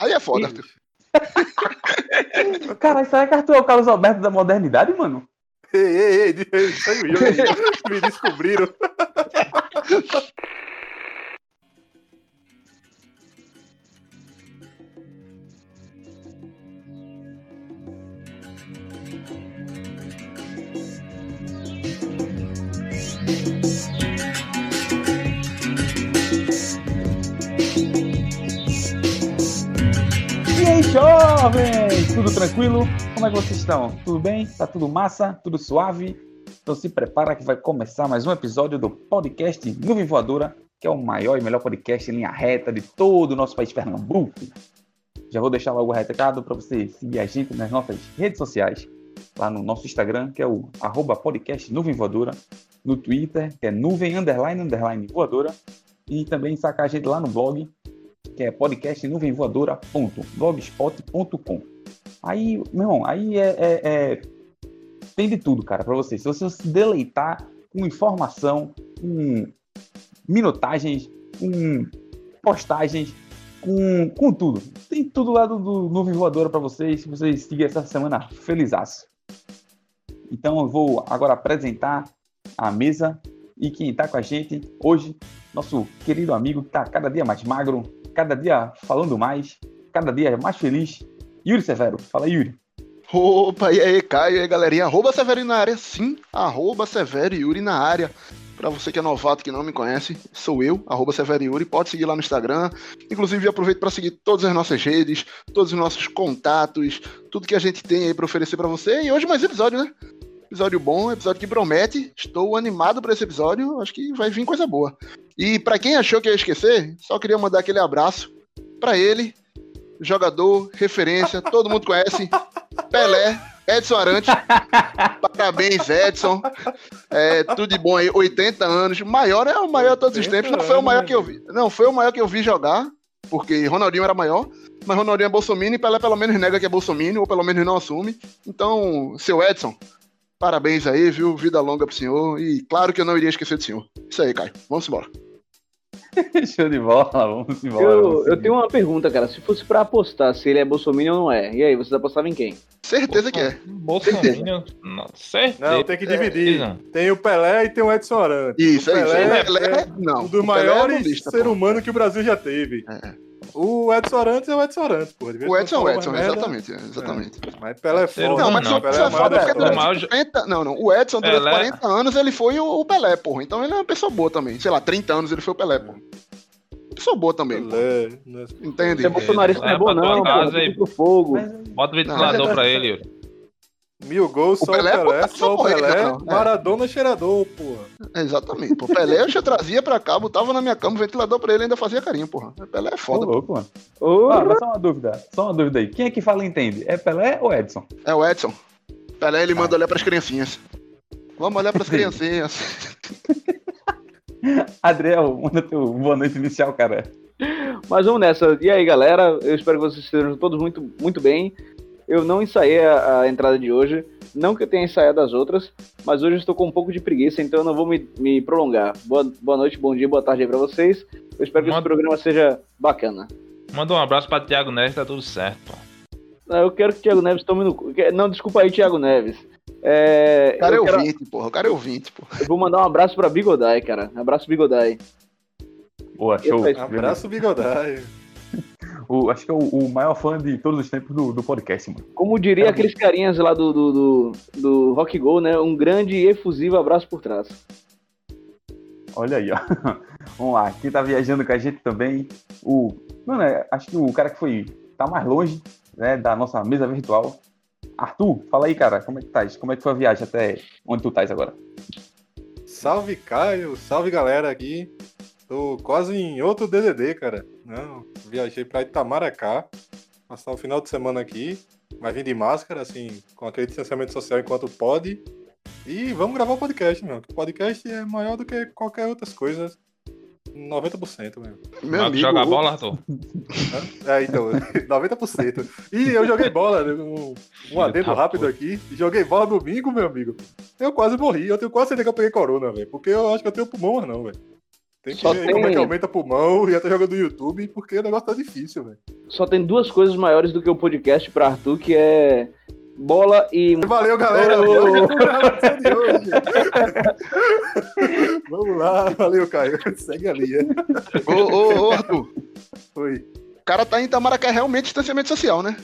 Aí é foda, Arthur. Cara, será que Arthur é o Carlos Alberto da modernidade, mano? Ei, ei, ei. Me descobriram. tranquilo? Como é que vocês estão? Tudo bem? Tá tudo massa? Tudo suave? Então se prepara que vai começar mais um episódio do podcast Nuvem Voadora, que é o maior e melhor podcast em linha reta de todo o nosso país Pernambuco. Já vou deixar logo o recado para você seguir a gente nas nossas redes sociais, lá no nosso Instagram, que é o arroba podcast Nuvem Voadora, no Twitter, que é nuvem underline underline voadora, e também sacar a gente lá no blog, que é podcastnuvemvoadora.blogspot.com. Aí, meu irmão, aí é, é- é- tem de tudo, cara, para você. Se você se deleitar com informação, com minutagens, com postagens, com, com tudo. Tem tudo lá do, do Nuvem Voadora para vocês, se vocês seguirem essa semana felizaço. Então eu vou agora apresentar a mesa e quem está com a gente hoje, nosso querido amigo que está cada dia mais magro, cada dia falando mais, cada dia mais feliz, Yuri Severo. Fala, Yuri. Opa, e aí, Caio, e aí, galerinha? Arroba Severo na área, sim, arroba Severo Yuri na área. Pra você que é novato que não me conhece, sou eu, arroba Severo Yuri, pode seguir lá no Instagram. Inclusive, aproveito para seguir todas as nossas redes, todos os nossos contatos, tudo que a gente tem aí para oferecer para você. E hoje mais episódio, né? Episódio bom, episódio que promete. Estou animado para esse episódio, acho que vai vir coisa boa. E para quem achou que ia esquecer, só queria mandar aquele abraço para ele, jogador, referência, todo mundo conhece, Pelé, Edson Arantes. Parabéns, Edson. É, tudo de bom aí, 80 anos. Maior é o maior de todos os 80 tempos. Não foi o maior que eu vi. Não, foi o maior que eu vi jogar, porque Ronaldinho era maior. Mas Ronaldinho é Bolsonaro e Pelé pelo menos nega que é Bolsonaro, ou pelo menos não assume. Então, seu Edson, parabéns aí, viu? Vida longa pro senhor. E claro que eu não iria esquecer do senhor. Isso aí, Caio. Vamos embora. Show de bola, vamos embora. Eu, vamos eu tenho uma pergunta, cara. Se fosse pra apostar se ele é Bolsonaro ou não é, e aí, vocês apostavam em quem? Certeza que é. Bolsonaro. Não, certeza. Não, tem que dividir. Tem o Pelé e tem o Edson Arantes. Isso, o é isso. Pelé Pelé, é não. um dos o Pelé é maiores lista, ser humano que o Brasil já teve. É, é. O Edson Arantes é o Edson Arantes, pô. O Edson é o Edson, mais merda, exatamente, é, exatamente. Mas Pelé é foda. Não, humano mas não, Pelé é é foda porque durante maior- 50, não, não, o Edson durante Pelé- 40 anos ele foi o, Pelé, porra. Então ele é uma pessoa boa também. Sei lá, 30 anos ele foi o Pelé, porra. Pessoa boa também. Pelé, né? Entende? Ser bolsonarista não é bom, não, casa pô. pro fogo. Bota o ventilador Não, pra ele, Yuri. Mil gols, O só Pelé, o Pelé, pô, só o Pelé. não, é. Maradona cheirador, porra. É, exatamente. Pô, Pelé eu já trazia pra cá, botava na minha cama, o ventilador pra ele ainda fazia carinho, porra. Pelé é Ô, foda. louco, mano. Ô, Ah, mas só uma dúvida, só uma dúvida aí. Quem é que fala e entende? É Pelé ou Edson? É o Edson. Pelé ele manda olhar pras criancinhas. Vamos olhar pras criancinhas. Adriel, manda teu boa noite inicial, cara. Mas vamos nessa. E aí, galera? Eu espero que vocês estejam todos muito, muito bem. Eu não ensaiei a, a entrada de hoje. Não que eu tenha ensaiado as outras, mas hoje eu estou com um pouco de preguiça, então eu não vou me, me prolongar. Boa, boa noite, bom dia, boa tarde aí pra vocês. Eu espero que esse Manda- programa seja bacana. Manda um abraço pra Thiago Neves, tá tudo certo, pô. Ah, Eu quero que o Thiago Neves tome no Não, desculpa aí, Thiago Neves. É, O cara é eu, quero- ouvinte, porra. O cara é ouvinte, porra. eu vou mandar um abraço pra Bigodai, cara. Abraço, Bigodai. Boa, show. Esse aí. Abraço, Bigodai. O, acho que é o, o maior fã de todos os tempos do, do podcast, mano. Como diria Cara, aqueles carinhas lá do, do, do, do Rock Go, né? Um grande e efusivo abraço por trás. Olha aí, ó. Vamos lá, quem tá viajando com a gente também, o. Mano, é, acho que o cara que foi. tá mais longe, né, da nossa mesa virtual. Arthur, fala aí, cara, como é que tá? Como é que foi a viagem até onde tu estás agora? Salve, Caio. Salve, galera aqui. Tô quase em outro DDD, cara. Não, viajei pra Itamaracá. Passar o final de semana aqui. Vai vir de máscara, assim, com aquele distanciamento social enquanto pode. E vamos gravar o podcast, meu. O podcast é maior do que qualquer outras coisas. 90%, meu. Meu Mas amigo. joga o- bola, Arthur? É, então, 90%. E eu joguei bola, né, um, um adendo rápido aqui. Joguei bola domingo, meu amigo. Eu quase morri. Eu tenho quase certeza que eu peguei corona, velho. Porque eu acho que eu tenho pulmão, não, velho. Tem que Só ver tem- como é que aumenta pulmão e até jogando no YouTube, porque o negócio tá difícil, velho. só tem duas coisas maiores do que o podcast pra Arthur, que é bola e. Valeu, galera. Hoje. Vamos lá, valeu, Caio. Segue a linha. Ô, ô, ô, Arthur. Oi. O cara tá em Itamaracá é realmente distanciamento social, né?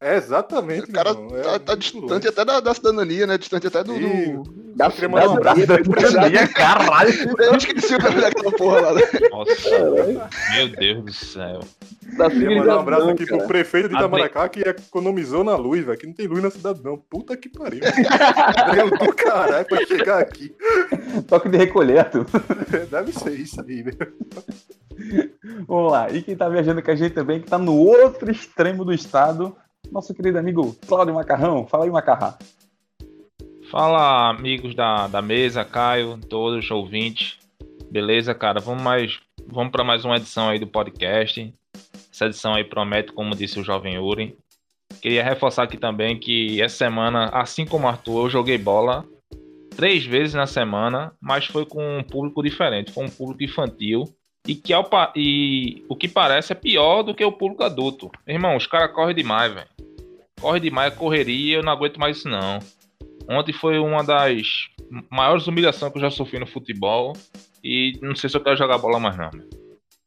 É exatamente. O cara é tá, tá distante até da, da cidadania, né? Distante até do. Do... Da, da, mandar um da- Cidadania, caralho. Eu esqueci o nome daquela porra lá. né? Nossa, meu Deus do céu. da Queria mandar um abraço aqui pro prefeito de Itamaracá que economizou na luz, velho. Que não tem luz na cidade, não. Puta que pariu. Deu do caralho pra chegar aqui. Toque de recolher, Arthur. Deve ser isso aí, velho. Vamos lá. E quem tá viajando com a gente também, que tá no outro extremo do estado, nosso querido amigo Cláudio Macarrão. Fala aí, Macarrão. Fala, amigos da, da mesa, Caio, todos os ouvintes. Beleza, cara? Vamos mais, vamos para mais uma edição aí do podcast. Essa edição aí promete, como disse o jovem Uri. Queria reforçar aqui também que essa semana, assim como o Arthur, eu joguei bola três vezes na semana, mas foi com um público diferente, foi um público infantil. E, que ao e o que parece é pior do que o público adulto. Irmão, os caras correm demais, velho. Corre demais, correria, eu não aguento mais isso não. Ontem foi uma das maiores humilhações que eu já sofri no futebol. E não sei se eu quero jogar bola mais não. meu.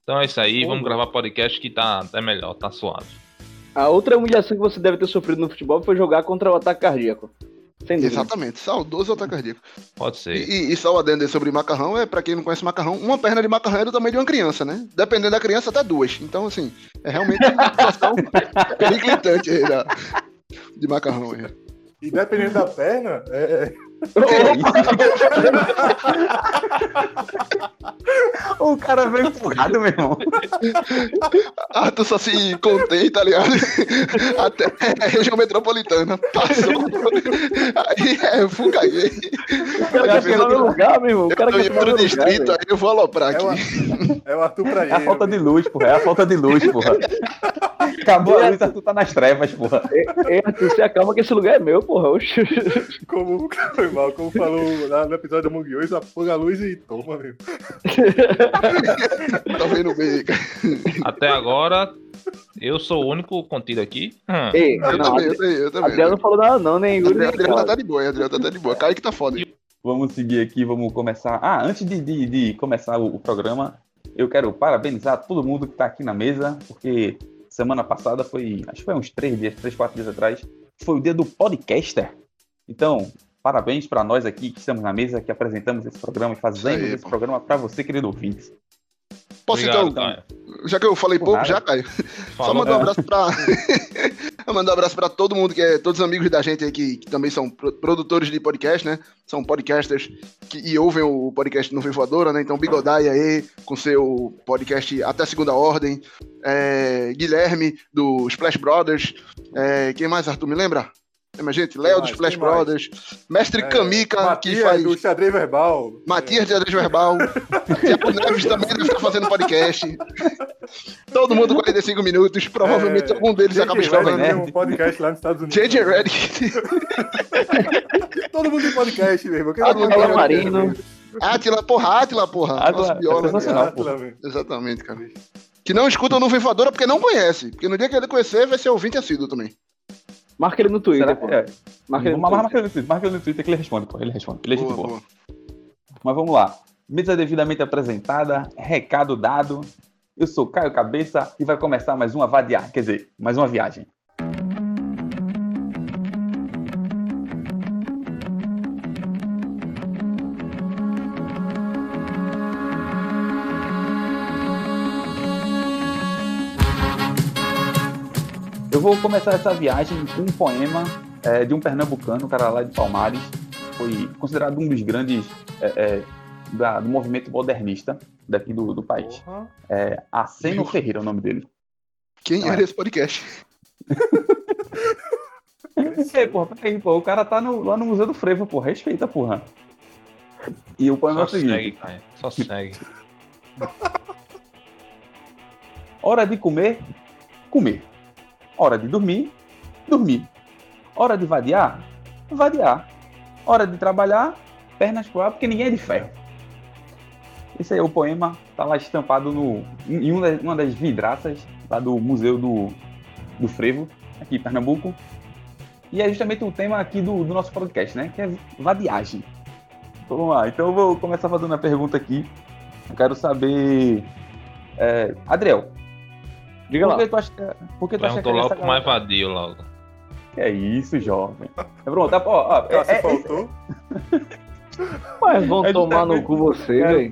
Então é isso aí, vamos gravar podcast que tá, tá melhor, tá suave. A outra humilhação que você deve ter sofrido no futebol foi jogar contra o ataque cardíaco. Exatamente, saudoso ataque cardíaco. Pode ser. E, e só o adendo aí sobre macarrão, é pra quem não conhece macarrão, uma perna de macarrão é do tamanho de uma criança, né? Dependendo da criança, até duas. Então, assim, é realmente uma situação periclitante aí da, de macarrão aí. E dependendo da perna, é, o cara veio empurrado, meu irmão. Arthur só se contém, tá ligado? Até a região metropolitana. Passou. Aí é fucaguei. O cara quer tomar meu lugar, meu irmão. O cara Eu quer ia tomar pro lugar. distrito, velho. aí eu vou aloprar é, aqui. o, é o Arthur pra É a ele. falta de luz, porra. É a falta de luz, porra. Acabou a luz, Arthur tá nas trevas, porra. Ei, Arthur, se acalma que esse lugar é meu, porra. Oxi. Como, foi mal, como falou lá no episódio da Mung 8, apaga a luz e toma, meu. Tá vendo bem, cara. Até agora, eu sou o único contido aqui. Hum. Ei, Eu não, também, eu também, eu também. Adriano não falou nada não, nem Yuri, Adriano, Adriano tá de boa, Adriano tá de boa. Kaique tá foda. Vamos seguir aqui, vamos começar. Ah, antes de, de- de começar o, o programa, eu quero parabenizar todo mundo que tá aqui na mesa, porque semana passada foi, acho que foi uns três dias, três, quatro dias atrás, foi o dia do podcaster. Então, parabéns para nós aqui que estamos na mesa, que apresentamos esse programa e fazemos aí, esse pô. programa para você, querido ouvinte. Posso Obrigado, então, Caio. já que eu falei Por pouco, nada. já, Caio? Só Falou. mandar um abraço pra. mandar um abraço pra todo mundo, que é todos os amigos da gente aí que, que também são pro- produtores de podcast, né? São podcasters que, e ouvem o podcast no Voadora, né? Então, Bigodai aí, com seu podcast Até Segunda Ordem. É, Guilherme, do Splash Brothers. É, quem mais, Arthur? Me lembra? É, mas, gente, Léo do mais? Splash Quem mais? Brothers. Mestre É, Kamika, Matias, que faz. do xadrez verbal. Matias de Adres Verbal. Tiago Neves também deve estar fazendo podcast. Todo mundo 45 minutos. Provavelmente É, algum deles acaba escutando. Nerd. tem um podcast lá nos Estados Unidos. JJ Redick. Todo mundo tem podcast, meu irmão. Podcast, Marino. meu? Atila, porra, Atila, porra. Nosso é sensacional. Exatamente, cara. Que não escuta o Nuvem Voadora porque não conhece. Porque no dia que ele conhecer, vai ser ouvinte assíduo também. Marca ele no Twitter, Será? pô. É, Marca ele no Mas Twitter. marca ele no Twitter, marca ele no Twitter que ele responde, pô. Ele responde. Ele é gente boa. boa. Mas vamos lá. Mesa devidamente apresentada, recado dado. Eu sou Caio Cabeça e vai começar mais uma vadiar, quer dizer, mais uma viagem. Vou começar essa viagem com um poema é, de um pernambucano, um cara lá de Palmares, foi considerado um dos grandes é, é, da- do movimento modernista daqui do, do país. Porra. É Aceno Ferreira é o nome dele. Quem Ah. era esse podcast? Ei, porra, peraí, pô, o cara tá no- lá no Museu do Frevo, porra, respeita, porra. E o poema é Só o seguinte: segue. Só segue. hora de comer, comer. Hora de dormir, dormir. Hora de vadiar, vadiar. Hora de trabalhar, pernas pro ar, porque ninguém é de ferro. Esse aí é o poema, tá lá estampado no, em uma das, vidraças lá do Museu do, do Frevo, aqui em Pernambuco. E é justamente o tema aqui do, do nosso podcast, né? Que é vadiagem. Vamos lá, então eu vou começar fazendo a pergunta aqui. Eu quero saber. É, Adriel, Diga por lá. que tu acha que, por que tu acha que Perguntou logo pro mais vadio logo. Que é isso, jovem. É, Pronto, tá, ó, ó, é, Cássio é, faltou. Mas vão É tomar no cu você, é, velho.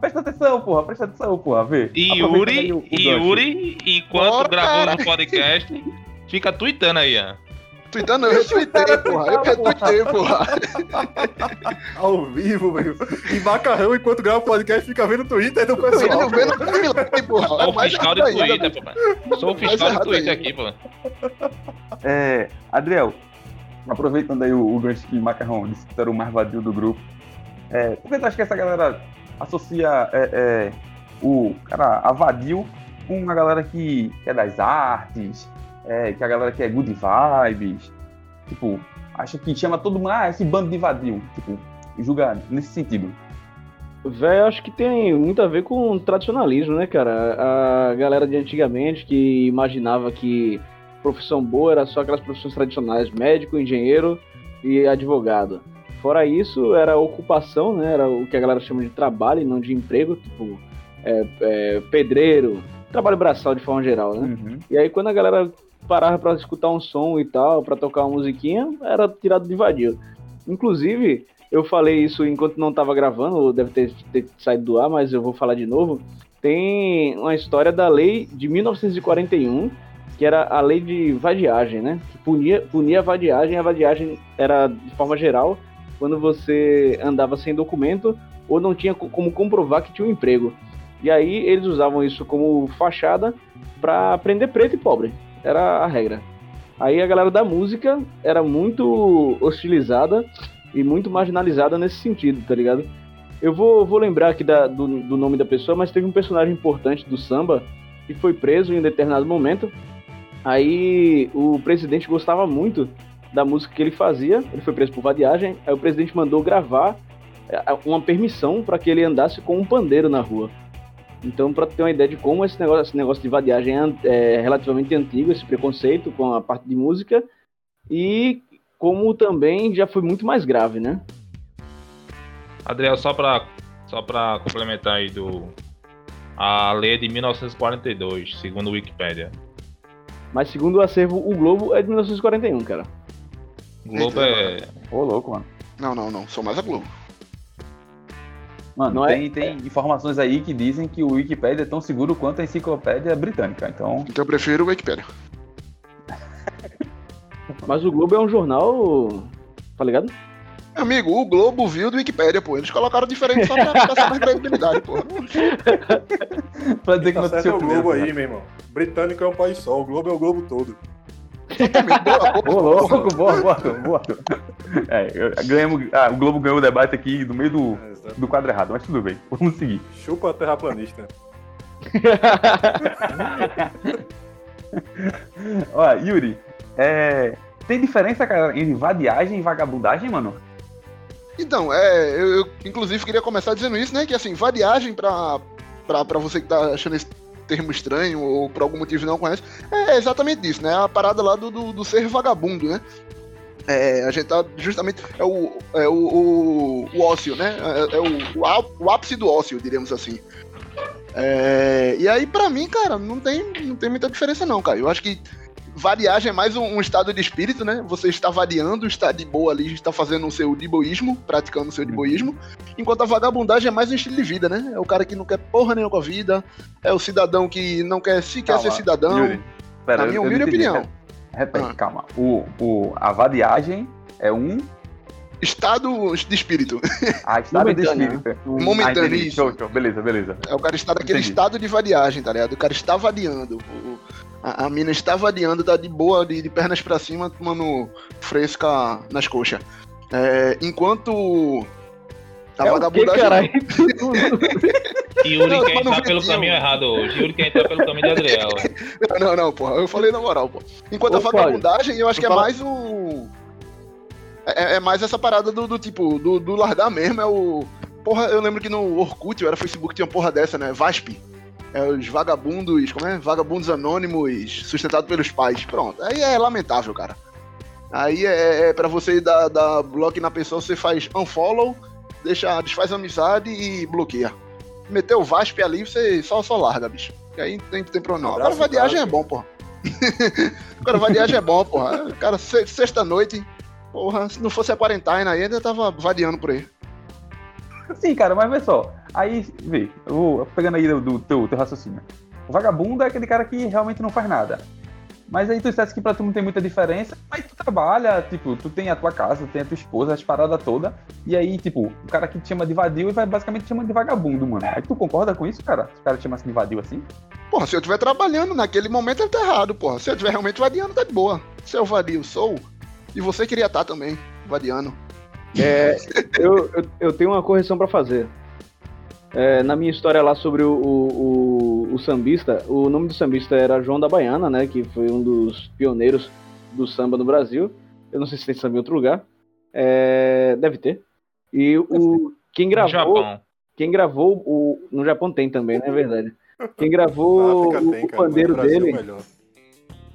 Presta atenção, porra, presta atenção, porra, vê. E Yuri, o- o e. Yuri, enquanto Bora, gravou no podcast, fica tweetando aí, ó. Tweetando, eu retuitei, porra. Eu retuitei, porra. Ao vivo, velho. E macarrão, enquanto grava o podcast, fica vendo o Twitter do pessoal. Eu vendo o timeline, porra. Sou É o fiscal de ainda, Twitter, pô. Sou o fiscal de errado Twitter aqui, pô. É, Adriel, aproveitando aí o, o gancho que Macarrão disse que era o mais vadio do grupo, é, por que tu acha que essa galera associa é, é, o cara, a vadio com a galera que é das artes, é, que a galera que é good vibes, tipo, acha que chama todo mundo, ah, esse bando de vadio, tipo, julga nesse sentido. Véi, acho que tem muito a ver com tradicionalismo, né, cara? A galera de antigamente que imaginava que profissão boa era só aquelas profissões tradicionais, médico, engenheiro e advogado. Fora isso, era ocupação, né? Era o que a galera chama de trabalho e não de emprego, tipo é, é, pedreiro, trabalho braçal de forma geral, né? Uhum. E aí quando a galera parava pra escutar um som e tal, pra tocar uma musiquinha, era tirado de vadio. Inclusive, eu falei isso enquanto não tava gravando, deve ter, ter saído do ar, mas eu vou falar de novo. Tem uma história da lei de 1941, que era a lei de vadiagem, né? Que punia, punia a vadiagem. A vadiagem era, de forma geral, quando você andava sem documento ou não tinha co- como comprovar que tinha um emprego. E aí eles usavam isso como fachada para prender preto e pobre. Era a regra. Aí a galera da música era muito hostilizada e muito marginalizada nesse sentido, tá ligado? Eu vou, vou lembrar aqui da- do, do nome da pessoa, mas teve um personagem importante do samba que foi preso em um determinado momento. Aí o presidente gostava muito da música que ele fazia, ele foi preso por vadiagem, aí o presidente mandou gravar é, uma permissão para que ele andasse com um pandeiro na rua. Então, para ter uma ideia de como esse negócio, esse negócio de vadiagem é é relativamente antigo, esse preconceito com a parte de música, e como também já foi muito mais grave, né? Adriel, só pra, só pra complementar aí do. A lei é de 1942, segundo o Wikipedia. Mas segundo o acervo, o Globo é de 1941, cara. O Globo é. Ô, louco, mano. Não, não, não. Sou mais a Globo. Mano, Não é- tem, tem informações aí que dizem que o Wikipedia é tão seguro quanto a enciclopédia britânica. Então, Então eu prefiro o Wikipedia. Mas o Globo é um jornal. Tá ligado? Amigo, o Globo viu do Wikipedia, pô. Eles colocaram diferente só pra passar mais credibilidade, pô. pra dizer que Tá não certo é o Globo aí, meu irmão. Britânico é um país só, o Globo é o Globo todo. Exatamente. Boa, Ô, boa, louco, boa, boa, boa. É, ganhamos, ah, o Globo ganhou o debate aqui no meio do, É, do quadro errado, mas tudo bem, vamos seguir. Chupa a terraplanista. Ó, Yuri, é, tem diferença, cara, entre vadiagem e vagabundagem, mano? Então, é, eu, eu, inclusive queria começar dizendo isso, né? Que assim, vadiagem pra, pra, pra você que tá achando esse termo estranho ou por algum motivo não conhece, é exatamente isso, né? A parada lá do, do, do ser vagabundo, né? É, a gente tá justamente. É o, é o, o, o ócio, né? É, é o, o, ápice do ócio, diríamos assim. É, e aí, pra mim, cara, não tem, não tem muita diferença, não, cara. Eu acho que variagem é mais um, um estado de espírito, né? Você está variando, está de boa ali, está fazendo o seu diboísmo, praticando o seu diboísmo. Enquanto a vagabundagem é mais um estilo de vida, né? É o cara que não quer porra nenhuma com a vida, é o cidadão que não quer sequer ser cidadão. Yuri, pera, Na eu- minha eu humilde entendi. opinião. Repete, Ah. calma. O, o, a vadiagem é um. Estado de espírito. A estado de Momentâneo, espírito. Momentâneo, Ah, entendi. isso. Show, show. Beleza, beleza. É o cara está naquele Entendi. estado de variagem, tá ligado? O cara está variando. O- a, a mina está variando, tá de boa, de, de pernas pra cima, tomando fresca nas coxas. É, enquanto a é que, vagabundagem. caralho? Yuri Não, quer entrar pelo caminho errado hoje. Yuri quer entrar pelo caminho de Adriel. Não, não, porra. Eu falei na moral, pô. Enquanto Ô, a vagabundagem, eu acho que é fala- mais o. É, é mais essa parada do, do tipo, do, do largar mesmo. É o. Porra, eu lembro que no Orkut, ou era Facebook, tinha uma porra dessa, né? VASP. É os vagabundos, como é? Vagabundos anônimos sustentados pelos pais. Pronto. Aí é lamentável, cara. Aí é, é para você dar, dar bloco na pessoa, você faz unfollow, deixa, desfaz amizade e bloqueia. Meteu o VASP ali, você só, só larga, bicho. E aí não tem, tem problema não. Agora vadiagem é bom, porra. Agora vadiagem é bom, porra. Cara, se- sexta-noite, porra, se não fosse a quarentena aí, ainda tava vadiando por aí. Sim, cara, mas vê só. Aí, vê, eu vou pegando aí do, do teu, teu raciocínio. O vagabundo é aquele cara que realmente não faz nada. Mas aí tu disseste que pra tu não tem muita diferença, mas tu trabalha, tipo, tu tem a tua casa, tem a tua esposa, as paradas todas, e aí, tipo, o cara que te chama de vadio vai basicamente te chama de vagabundo, mano. Aí tu concorda com isso, cara? Se o cara te chamasse de vadio assim? Porra, se eu estiver trabalhando naquele momento, ele tá errado, porra. Se eu estiver realmente vadiando, tá de boa. Se eu vadio sou, e você queria estar também, vadiando. É, eu, eu, eu tenho uma correção pra fazer. É, na minha história lá sobre o, o, o, o sambista, o nome do sambista era João da Baiana, né? Que foi um dos pioneiros do samba no Brasil. Eu não sei se tem samba em outro lugar. É, deve ter. E o, quem No gravou, Japão. quem gravou o. No Japão tem também, não é verdade? Quem gravou o, tem, o cara, pandeiro é dele. melhor.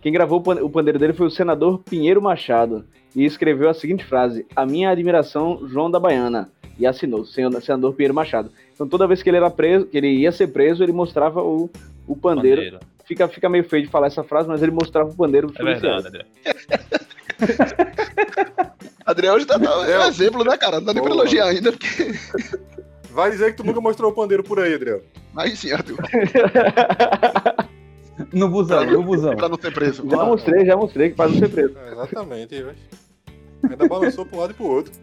Quem gravou o pan- o pandeiro dele foi o senador Pinheiro Machado e escreveu a seguinte frase: A minha admiração, João da Baiana. E assinou, senador Pinheiro Machado. Então toda vez que ele era preso, que ele ia ser preso, ele mostrava o, o pandeiro. Bandeira. Fica, fica meio feio de falar essa frase, mas ele mostrava o pandeiro pro É verdade, André. Adriel hoje tá dando Eu- um exemplo, né, cara? Não dá nem pra elogiar ainda, porque. Vai dizer que tu nunca mostrou o pandeiro por aí, Adriel. Aí sim, Arthur. No busão, no busão. Pra não ser preso. Já mostrei, já mostrei que faz não ser preso. É, exatamente, velho. Ainda balançou pra um lado e pro outro.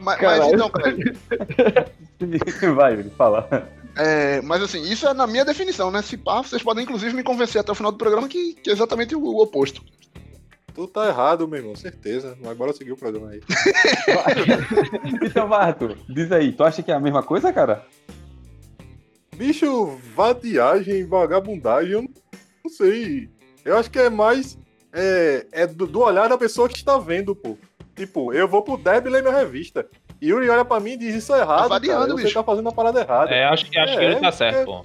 Mas, mas então, cara, Vai, Yuri, fala. é, mas assim, isso é na minha definição, né? Se pá, vocês podem inclusive me convencer até o final do programa que, que é exatamente o, o oposto. Tu tá errado, meu irmão, certeza. Mas bora seguir o programa aí. Então Arthur, diz aí, tu acha que é a mesma coisa, cara? Bicho, vadiagem, vagabundagem, eu não sei. Eu acho que é mais. É, é do, do olhar da pessoa que está vendo, pô. Tipo, eu vou pro Deb ler minha revista. Yuri olha pra mim e diz isso é errado. variando, cara. Você bicho. tá fazendo a parada errada. É, acho, que- acho que É, ele tá certo, é. pô.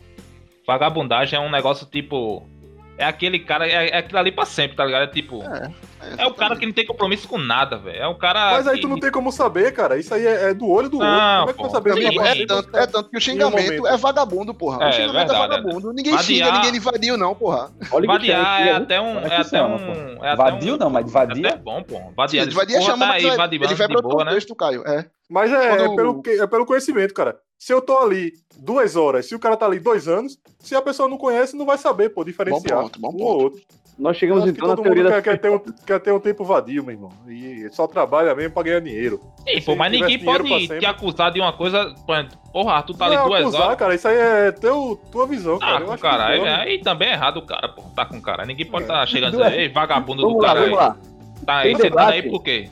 Vagabundagem é um negócio tipo. É aquele cara, é, é aquilo ali pra sempre, tá ligado? É tipo. É, o cara que não tem compromisso com nada, velho. É um cara. Mas aí que- tu não tem como saber, cara. Isso aí é, é do olho do Não, outro. Como é que tu vai saber? É, tanto, é tanto que o xingamento é vagabundo, porra. É, o xingamento é, verdade, vagabundo. Ninguém Vadiar- xinga, ninguém de vadio, não, porra. Olha que Vadiar é até um. É É até um. É Vadio um, não, mas É vadia? até bom, pô. Vadiar. Sim, vadia chama, tá aí, ele vai de para outro né? contexto, Caio. É. Mas é, é pelo, que- é pelo conhecimento, cara. Se eu tô ali duas horas, se o cara tá ali dois anos, se a pessoa não conhece, não vai saber, pô, diferenciar Bom ponto, bom um ponto. ou outro. Nós chegamos então na todo teoria mundo da. quer, quer ter um, quer ter um tempo vadio, meu irmão. E só trabalha mesmo pra ganhar dinheiro. Ei, pô, mas ninguém pode te sempre- acusar de uma coisa. Porra, tu tá ali não, duas acusar, horas. cara, isso aí é teu, tua visão, Ah, cara. Eu com acho que caralho. Aí também é errado o cara, pô. Tá com cara. Ninguém pode É. estar chegando e dizer, ei, vagabundo Vamos do lá, cara vamos aí. lá. Tá aí, você tá aí por quê?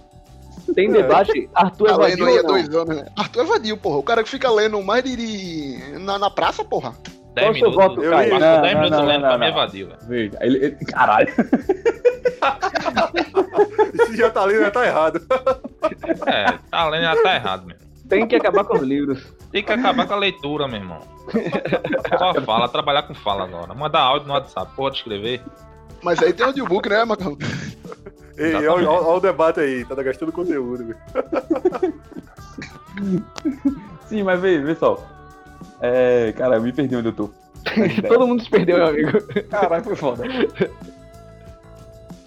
Tem É. debate, Arthur é Tá lendo vadio aí há ou não? dois anos, né? Arthur é vadio, porra. O cara que fica lendo mais de. Na, na praça, porra. 10 Qual o seu minutos. voto, Eu Passou li. 10 Não, minutos não, lendo não, pra mim não. evadiu, velho. Ele, ele- caralho. Se já tá ali, já tá errado. É, tá lendo já tá errado, mesmo. Tem que acabar com os livros. Tem que acabar com a leitura, meu irmão. Só fala, trabalhar com fala agora. Mandar áudio no WhatsApp, pode escrever. Mas aí tem o audiobook, né, Macau? Ei, olha, olha- o debate aí, tá gastando conteúdo. velho. Sim, mas vê, vê só. É, cara, eu me perdi onde eu tô. Todo mundo se perdeu, meu amigo. Caralho, foi foda.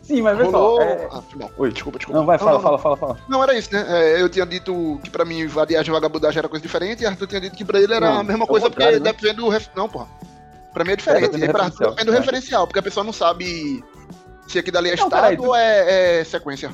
Sim, mas vê Rolou. só. é- Ah. Oi. Desculpa, desculpa. Não, vai, fala, não, fala, fala, fala. Não, era isso, né? É, eu tinha dito que pra mim vadiagem e vagabundagem era coisa diferente, e Arthur tinha dito que pra ele era Não, a mesma é coisa, porque né? depende do. Ref... Não, porra. Pra mim é diferente. do e pra Arthur referencial. depende do É. referencial, porque a pessoa não sabe se aquilo ali é Não, estado peraí, tu- ou é, é sequência.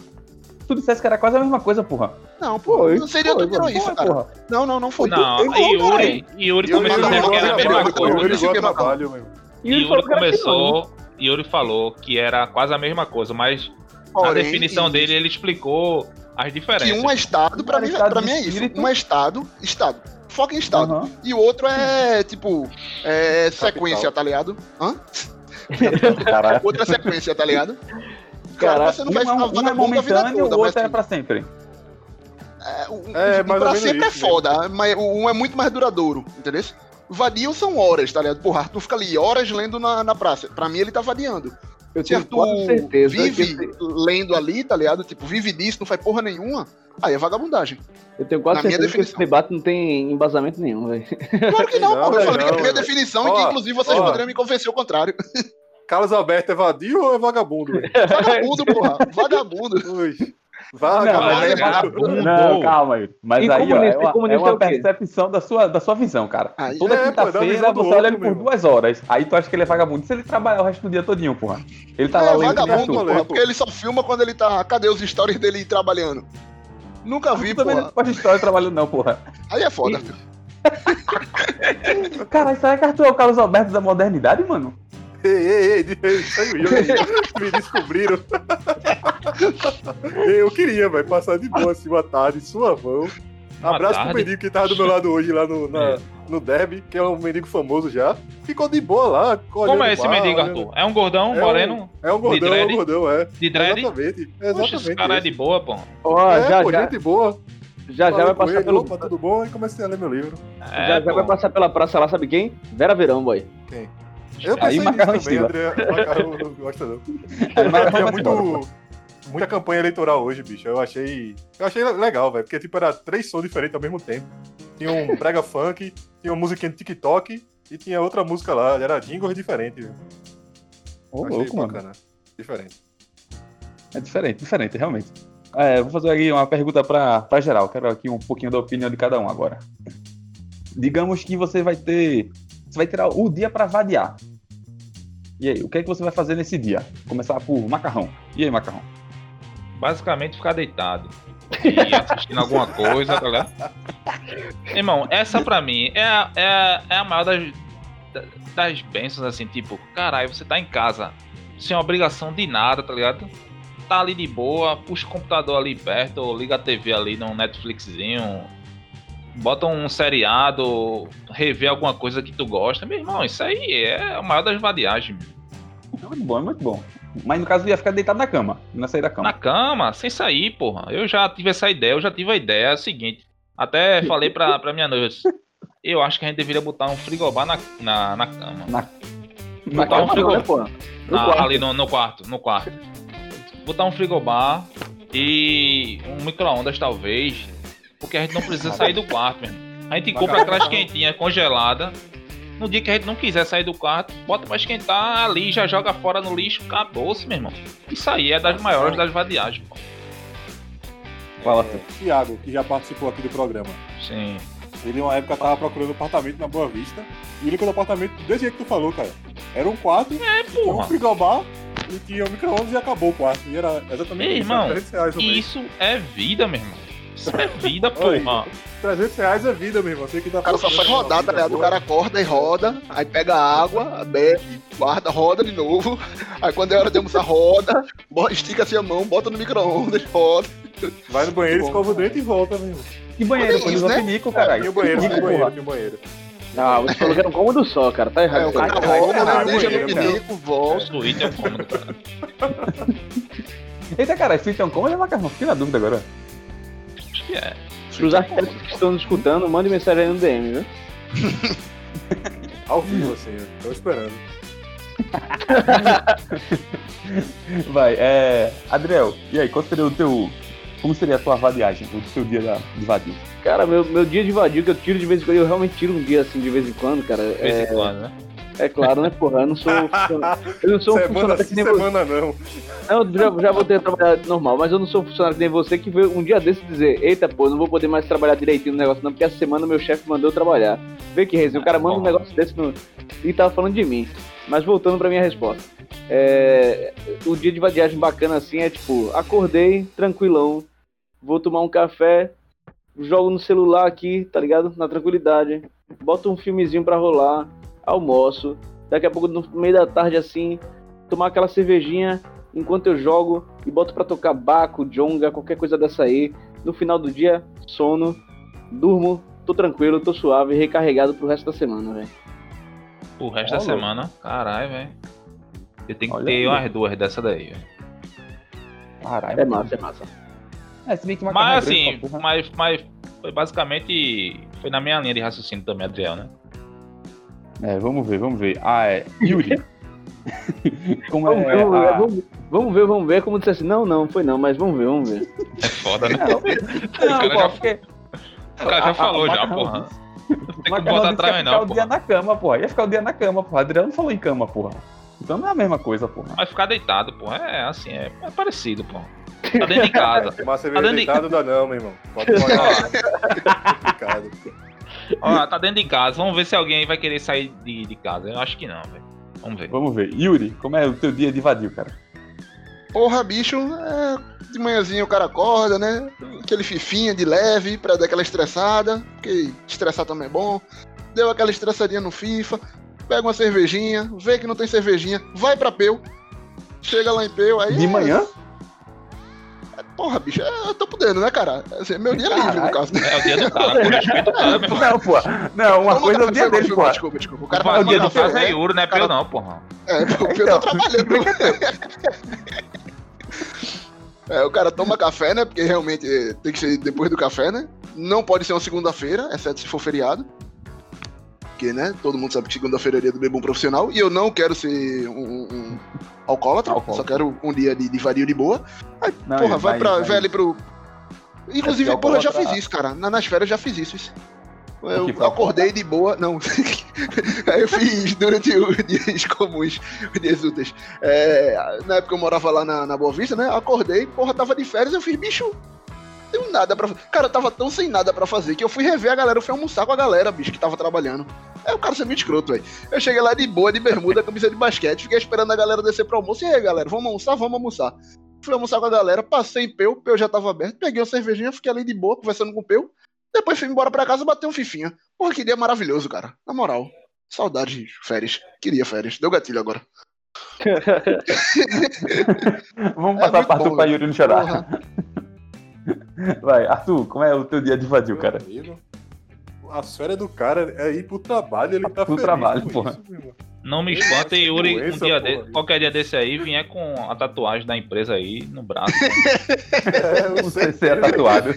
Tu dissesse que era quase a mesma coisa, porra. Não, pô, não seria foi, tu tirou Porra, isso, cara. porra. Não, não, não foi. Não, Tu- e Yuri. Yuri começou dizendo não, que era a mesma Yuri coisa. trabalho, meu. E Yuri falou que era começou, Yuri falou que era quase a mesma coisa, mas na Porém, definição isso. dele ele explicou as Que diferenças. um é estado, pra Um é mim, estado pra mim é isso. Um é estado, estado. Foca em estado. Aham. E o outro é, tipo, é sequência, Capital. tá ligado? Hã? Outra sequência, tá ligado? Cara, Cara, você não Um vai é, ficar um é vagabundo a vida momentâneo, o toda, mas outro é assim, pra sempre. é, o- É, o- mais pra sempre é isso, foda, mas o um é muito mais duradouro, entendeu? vadio são horas, tá ligado? Porra, Arthur fica ali horas lendo na, na praça. Pra mim, ele tá vadiando. Eu Se tenho quase certeza que vive esse- lendo ali, tá ligado? Tipo, vive disso, não faz porra nenhuma. Aí é vagabundagem. eu tenho quase na minha certeza que esse definição. debate não tem embasamento nenhum, velho. Claro que não, Não, porra. Eu falei que é a não, minha definição e que, Ó, inclusive, vocês ó. poderiam me convencer o contrário. Carlos Alberto é vadio ou é vagabundo? velho? Vagabundo, porra. Vagabundo. Ui. Não, Vagabundo. mas é vagabundo. Não, calma aí. Mas E aí ó, é e uma, é é uma quê? percepção da sua, da sua visão, cara. Aí, Toda é, quinta-feira você olha ele por duas horas. Aí tu acha que ele é vagabundo. Se ele trabalhar o resto do dia todinho, porra. Ele tá É, lá lendo vagabundo, Arthur. porra. Porque ele só filma quando ele tá. Cadê os stories dele trabalhando? Nunca vi, também porra. não pode história trabalhando, não, porra. Aí é foda. Cara, será que Arthur é o Carlos Alberto da modernidade, mano? Ei, ei, ei, ei, saiu eu. Me descobriram. eu queria, vai passar de boa assim uma tarde, sua mão. Uma Abraço pro tarde? mendigo que tava do meu lado hoje lá no, na- É. no Derby, que é um mendigo famoso já. Ficou de boa lá. Como é esse bar, mendigo, olhando- Arthur? É um gordão, É um- moreno, É um gordão, é um gordão, é. de dread? Exatamente. Poxa, esse Exatamente. cara é de boa, pô. Ó, é, já, pô, já, gente boa. já, já Falei vai com passar ele, pelo. Opa, tudo bom? E comecei a ler meu livro. É, já, já pô. vai passar pela praça lá, sabe quem? Vera Verão, boy. Eu Aí, pensei nisso Macarrão também, Estila. André. Macarrão não gosta não. Aí, tinha mas- muito, muita campanha eleitoral hoje, bicho. Eu achei. Eu achei legal, velho. Porque tipo, era três sons diferentes ao mesmo tempo. Tinha um brega funk, tinha uma musiquinha de TikTok e tinha outra música lá. Era jingles diferente. viu? Ô, achei louco, mano. bacana. Diferente. É diferente, diferente, realmente. É, vou fazer aqui uma pergunta pra, pra geral. Quero aqui um pouquinho da opinião de cada um agora. Digamos que você vai ter. Você vai tirar o dia pra vadiar. E aí, o que é que você vai fazer nesse dia? Começar por macarrão. E aí, macarrão? Basicamente ficar deitado. E assistindo alguma coisa, tá ligado? Irmão, essa pra mim é, a- é, a- é a maior das, da- das bênçãos, assim, tipo, caralho, você tá em casa, sem obrigação de nada, tá ligado? Tá ali de boa, puxa o computador ali perto, ou liga a TV ali no Netflixzinho, bota um seriado, rever alguma coisa que tu gosta. Meu irmão, isso aí é a maior das vadiagens. É muito bom, é muito bom. Mas no caso, ia ficar deitado na cama, não ia sair da Na cama. cama, sem sair, porra. Eu já tive essa ideia, eu já tive a ideia. É o seguinte, até falei pra, pra minha noiva, eu acho que a gente deveria botar um frigobar na, na, na cama. Na Botar um Calma, não, frigobar né, porra? No na- quarto. ali no, no quarto, no quarto. Botar um frigobar e um micro-ondas, talvez. Porque a gente não precisa sair do quarto, mesmo. A gente compra aquelas quentinhas congeladas. No dia que a gente não quiser sair do quarto, bota pra esquentar ali, já joga fora no lixo, acabou-se, meu irmão. Isso aí é das maiores das vadiagens, pô. Fala, É, Thiago, que já participou aqui do programa. Sim. Ele, uma época, tava procurando apartamento na Boa Vista. E ele encontrou apartamento desse jeito que tu falou, cara. Era um quarto, É, tinha um porra. frigobar e tinha um micro-ondas e acabou o quarto. E era exatamente Meu isso, irmão, 300 reais no mês. Isso é vida, meu irmão. Isso é vida, porra. 300 reais é vida, meu irmão. Você que tá O cara só faz rodar, tá vida ligado? O cara acorda e roda, aí pega água, bebe, guarda, roda de novo. Aí quando é hora de almoçar, roda, estica assim a mão, bota no micro-ondas, roda. Vai no banheiro, escova o dente e volta, meu irmão. Que banheiro, pô, isso, usa né? pinico, caralho. Tinha o banheiro, tinha o banheiro, tinha o banheiro. Ah, você falou que era um cômodo só, cara. Tá errado. o isso aí. cara Tá errado, roda, tá deixa no pinico, volta. Suíte é um cômodo, cara. Eita, cara, isso então como é macarrão? Fiquei na dúvida agora. É. Pros arquitetos que estão nos escutando, mande mensagem aí no DM, viu? Ao vivo, assim, eu tô esperando. Vai, é. Adriel, e aí, qual seria o teu. Como seria a tua vadiagem, o seu dia da, de vadio? Cara, meu, meu dia de vadio que eu tiro de vez em quando, eu realmente tiro um dia assim de vez em quando, cara. De vez em É, quando, né? É claro, né, porra? Eu não sou. funcionário- Eu não sou um semana funcionário sim, que nem você. semana não. Não, já, já vou ter trabalhado normal, mas eu não sou um funcionário que nem você que veio um dia desse dizer: Eita, pô, não vou poder mais trabalhar direitinho no negócio, não, porque essa semana meu chefe mandou eu trabalhar. Vê que resenha, o cara manda um negócio desse no... e tava falando de mim. Mas voltando pra minha resposta. É, o dia de vadiagem bacana assim é tipo: acordei, tranquilão, vou tomar um café, jogo no celular aqui, tá ligado? Na tranquilidade, boto um filmezinho pra rolar, almoço, daqui a pouco no meio da tarde assim, tomar aquela cervejinha enquanto eu jogo e boto pra tocar baco, jonga, qualquer coisa dessa aí. No final do dia, sono, durmo, tô tranquilo, tô suave, recarregado pro resto da semana, velho. O resto Ó, da semana, caralho, velho. Eu tenho que Olha ter aí. umas duas dessa daí, velho. Caralho. É massa, é massa. É, se bem que macarrão Mas é grande assim, mas, mas foi basicamente. Foi na minha linha de raciocínio também, Adriel, né? É, vamos ver, vamos ver. Ah, é. Yuri. Como Vamos, é. vamos, ver, a- vamos, vamos ver, vamos ver. Como disse assim, não, não, foi não, mas vamos ver, vamos ver. É foda, né? Não, cara pô, já- porque. O cara já a- falou a- já, Macarrão porra. Não tem Macarrão botar que atrás, ia não, ficar o dia na cama, porra. Ia ficar o dia na cama, porra. Adriano falou em cama, porra. Então não é a mesma coisa, porra. Vai ficar deitado, porra. É assim, é, é parecido, porra. Tá dentro de casa. Tomar cerveja dando- deitado dá não, meu irmão. Pode tomar. Ó, tá dentro de casa. Vamos ver se alguém aí vai querer sair de, de casa. Eu acho que não, velho. Vamos ver. Vamos ver. Yuri, como é o teu dia de vadio, cara? Porra, bicho, é, de manhãzinha o cara acorda, né? Aquele fifinha de leve pra dar aquela estressada, porque estressar também é bom. Deu aquela estressadinha no FIFA, pega uma cervejinha, vê que não tem cervejinha, vai pra Peu, chega lá em Peu, aí. De é- manhã? Porra, bicho, é, eu tô podendo, né, cara? Assim, é meu dia livre, no caso. né? É o dia do cara, pô. Respeita o cara, meu. Não, porra. Não, uma coisa é o dia dele, desculpa, porra. Desculpa, desculpa. O cara Vai, o dia do café, faz aí, né? Uro, não é Cara- pelo não, porra. É, eu Então. tô trabalhando. É, o cara toma café, né? Porque realmente é, tem que ser depois do café, né? Não pode ser uma segunda-feira, exceto se for feriado. Porque, né? Todo mundo sabe que segunda-feira é dia do bebum profissional. E eu não quero ser um, um alcoólatra, Alcoólatra. Só quero um dia de, de vario de boa. Aí, Não, porra, e vai, pra. vai- Vai ali pro. Inclusive, É porra, eu já fiz isso, cara. Na- nas férias eu já fiz isso. isso. Eu acordei de boa. Não. Aí eu fiz durante os dias comuns, os dias úteis. É, na época eu morava lá na, na Boa Vista, né? Acordei, porra, tava de férias, eu fiz, bicho. Tenho nada pra fazer. Cara, eu tava tão sem nada pra fazer que eu fui rever a galera, eu fui almoçar com a galera, bicho, que tava trabalhando. É o cara ser muito escroto, velho. Eu cheguei lá de boa, de bermuda, camisa de basquete, fiquei esperando a galera descer pro almoço. E aí, galera, vamos almoçar? Vamos almoçar. Fui almoçar com a galera, passei em Peu, Peu já tava aberto, peguei uma cervejinha, fiquei ali de boa, conversando com o Peu. Depois fui embora pra casa bater um fifinha. Porra, que dia maravilhoso, cara. Na moral. Saudades de férias. Queria férias. Deu gatilho agora. Vamos É passar muito para Arthur bom, pra velho. Yuri não chorar. Porra. Vai, Arthur, como é o teu dia de vadio, cara? Amigo, A férias do cara é ir pro trabalho, ele tá Pro feliz trabalho, com porra. isso. Não me espanta, Yuri, um doença, dia porra. de- qualquer dia desse aí, vier com a tatuagem da empresa aí no braço. É, eu sei. CC é tatuado.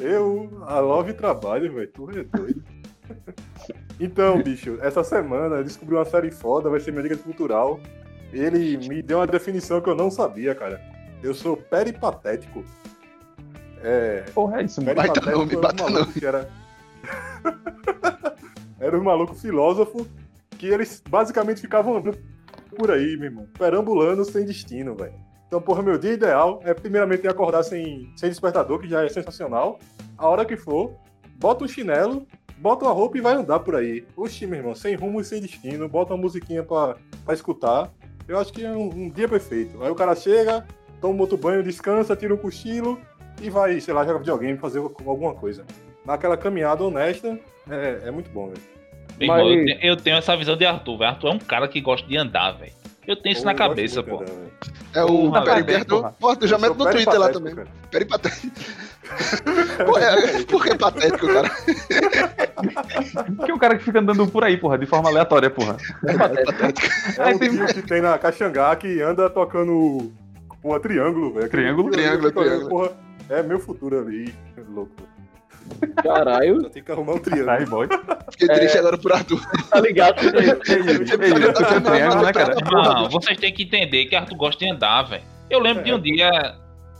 Eu, a Love trabalho, velho. Tu é doido. Então, bicho, essa semana eu descobri uma série foda, vai ser minha dica cultural. Ele me deu uma definição que eu não sabia, cara. Eu sou peripatético. É. Porra, é isso, mano. Baita nome, era um baita maluco nome. que era. era um maluco filósofo que eles basicamente ficavam andando por aí, meu irmão. Perambulando sem destino, velho. Então, porra, meu dia ideal é primeiramente acordar sem, sem despertador, que já é sensacional. A hora que for, bota um chinelo, bota uma roupa e vai andar por aí. Oxi, meu irmão, sem rumo e sem destino, bota uma musiquinha pra, pra escutar. Eu acho que é um, um dia perfeito. Aí o cara chega, toma um outro banho, descansa, tira um cochilo e vai, sei lá, jogar videogame, fazer alguma coisa. Naquela caminhada honesta, é, é muito bom, velho. Irmão, Mas- eu, te- eu tenho essa visão de Arthur, velho. Arthur é um cara que gosta de andar, velho. Eu tenho isso Pô, na cabeça, muito, pô. É o Porra, Periperto. porra. Porra, tu já mete sou no Twitter lá também. cara. Peripatético. Pô, é, por que patético, cara? Que é o cara que fica andando por aí, porra, de forma aleatória, porra. É patético. É o tem- que tem na Caxangá que anda tocando porra, triângulo, velho. Triângulo? Triângulo, triângulo. Porra, é meu futuro ali. Louco. Caralho, Só tem que arrumar um triângulo. Ai, boy. Fiquei triste agora por Arthur. tá ligado? Triângulo, né, cara? Não, vocês têm que entender que Arthur gosta de andar, velho. Eu lembro de um dia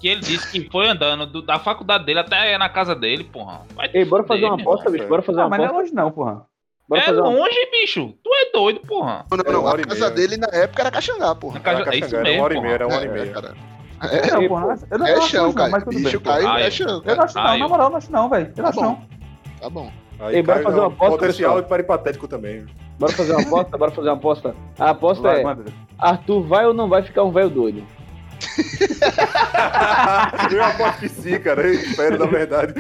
que ele disse que foi andando do- da faculdade dele até na casa dele, porra. Vai Ei, bora fazer uma aposta, bicho. Bora fazer Não, uma mas não é aposta. longe não, porra. Bora É fazer uma longe, bicho. Tu é doido, porra. Não, não, É, não. hora A casa dele na época era Caxangá, porra. Na casa- Era É isso Caxangá, era mesmo, uma hora e meia, era uma hora e É, meia. Cara. Não, É, porra, eu não é acho chão, não, Caio. mas tudo bem. Bicho, Caio, Caio. é chão, Eu cara. não acho não, na moral, eu não acho não, velho. Eu não Tá acho bom. não. Tá bom. Aí Ei, bora fazer uma um aposta, potencial pessoal. peripatético também. Bora fazer uma aposta, bora fazer uma aposta. A aposta Vai, é. Arthur vai ou não vai ficar um velho doido? eu aposto que sim, cara. Eu espero, na verdade.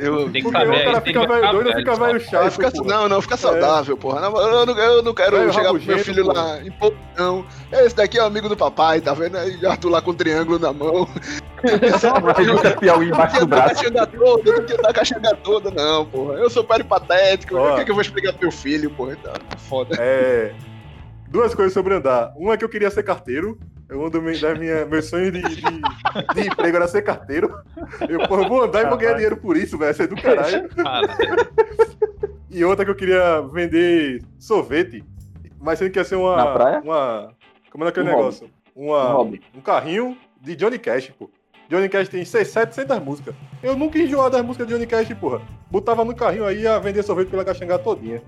Eu, Tem que Porque o saber cara fica velho doido ou fica velho chato. fica, não, não, fica saudável, porra. Não, Eu não, eu não quero Velho chegar pro meu filho porra. lá em pouco, não. Esse daqui é o amigo do papai, tá vendo? Aí Arthur lá com o triângulo na mão. Piauí embaixo do braço. toda, eu não quero dar caixanga toda, não, porra. Eu sou peripatético. Ó. O que, é que eu vou explicar pro meu filho, porra? Tá foda. É. Duas coisas sobre andar. Uma é que eu queria ser carteiro. Eu ando me- da minha, meus sonhos de, de, de emprego era ser carteiro. Eu, porra, eu vou andar e vou ganhar dinheiro por isso, velho. Isso é do caralho. Cara, E outra que eu queria vender sorvete, mas sendo que ia ser uma. Na praia? Uma. Como é aquele Um negócio? Uma, Um um carrinho de Johnny Cash, pô. Johnny Cash tem 600, 700 músicas. Eu nunca enjoava das músicas de Johnny Cash, porra. Botava no carrinho aí ia vender sorvete pela Caxangá todinha.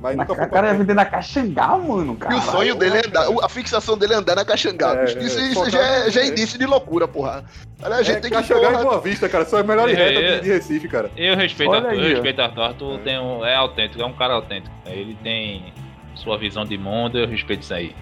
Mas Na, nunca o foi cara ia vender na Caxangá, mano. E Cara. o sonho dele é andar, a fixação dele é andar na Caxangá, É. Isso, é, isso já, é, já é é. indício de loucura, porra. Olha, a gente é, tem que. Caxangá e porra, Boa Vista, cara. São as melhores É, retas é. de, de Recife, cara. Eu respeito Olha Arthur, aí, eu respeito Arthur. Arthur É. tem um, é autêntico, é um cara autêntico. Ele tem sua visão de mundo, eu respeito isso aí.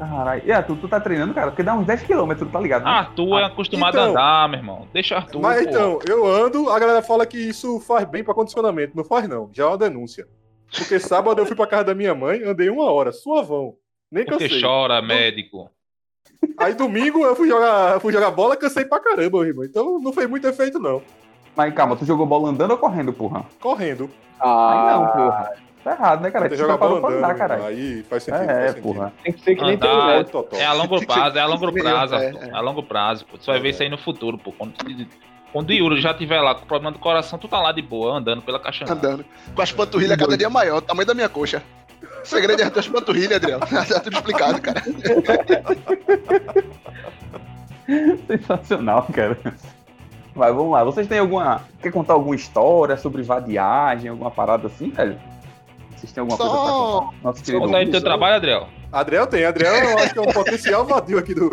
Caralho. E Arthur, tu tá treinando, cara? Porque dá uns 10km, tá ligado? né? Arthur é acostumado então- a andar, meu irmão. Deixa Arthur. Mas pô. então, eu ando, a galera fala que isso faz bem pra condicionamento. Não faz, não. Já é uma denúncia. Porque sábado eu fui pra casa da minha mãe, andei uma hora, suavão. Nem Porque cansei. chora, médico. Aí domingo eu fui jogar, fui jogar bola, cansei pra caramba, meu irmão. Então não fez muito efeito, não. Mas calma, tu jogou bola andando ou correndo, porra? Correndo. Aí não, Ah, porra. Tá errado, né, cara? Que só jogar parou bola andando. andar, caralho. Aí faz sentido. É, faz é, sentido. porra. tem que ser que nem Andar, teu neto. Totó. É a longo prazo, é a longo prazo, É, é. É a longo prazo, pô. Tu vai É, ver é. isso aí no futuro, pô. Quando, quando o Yuri já tiver lá com problema do coração, tu tá lá de boa, andando pela caixa. Andando. Com as panturrilhas cada dia maior, tamanho da minha coxa. O segredo é as tuas panturrilhas, Adriel. Já tudo explicado, cara. Sensacional, cara. Mas vamos lá, vocês têm alguma. Quer contar alguma história sobre vadiagem, alguma parada assim, velho? Vocês têm alguma coisa pra Só. contar? Nosso querido Conta aí do teu trabalho, Adriel. Adriel tem. Adriel eu acho que é um potencial vadio aqui do,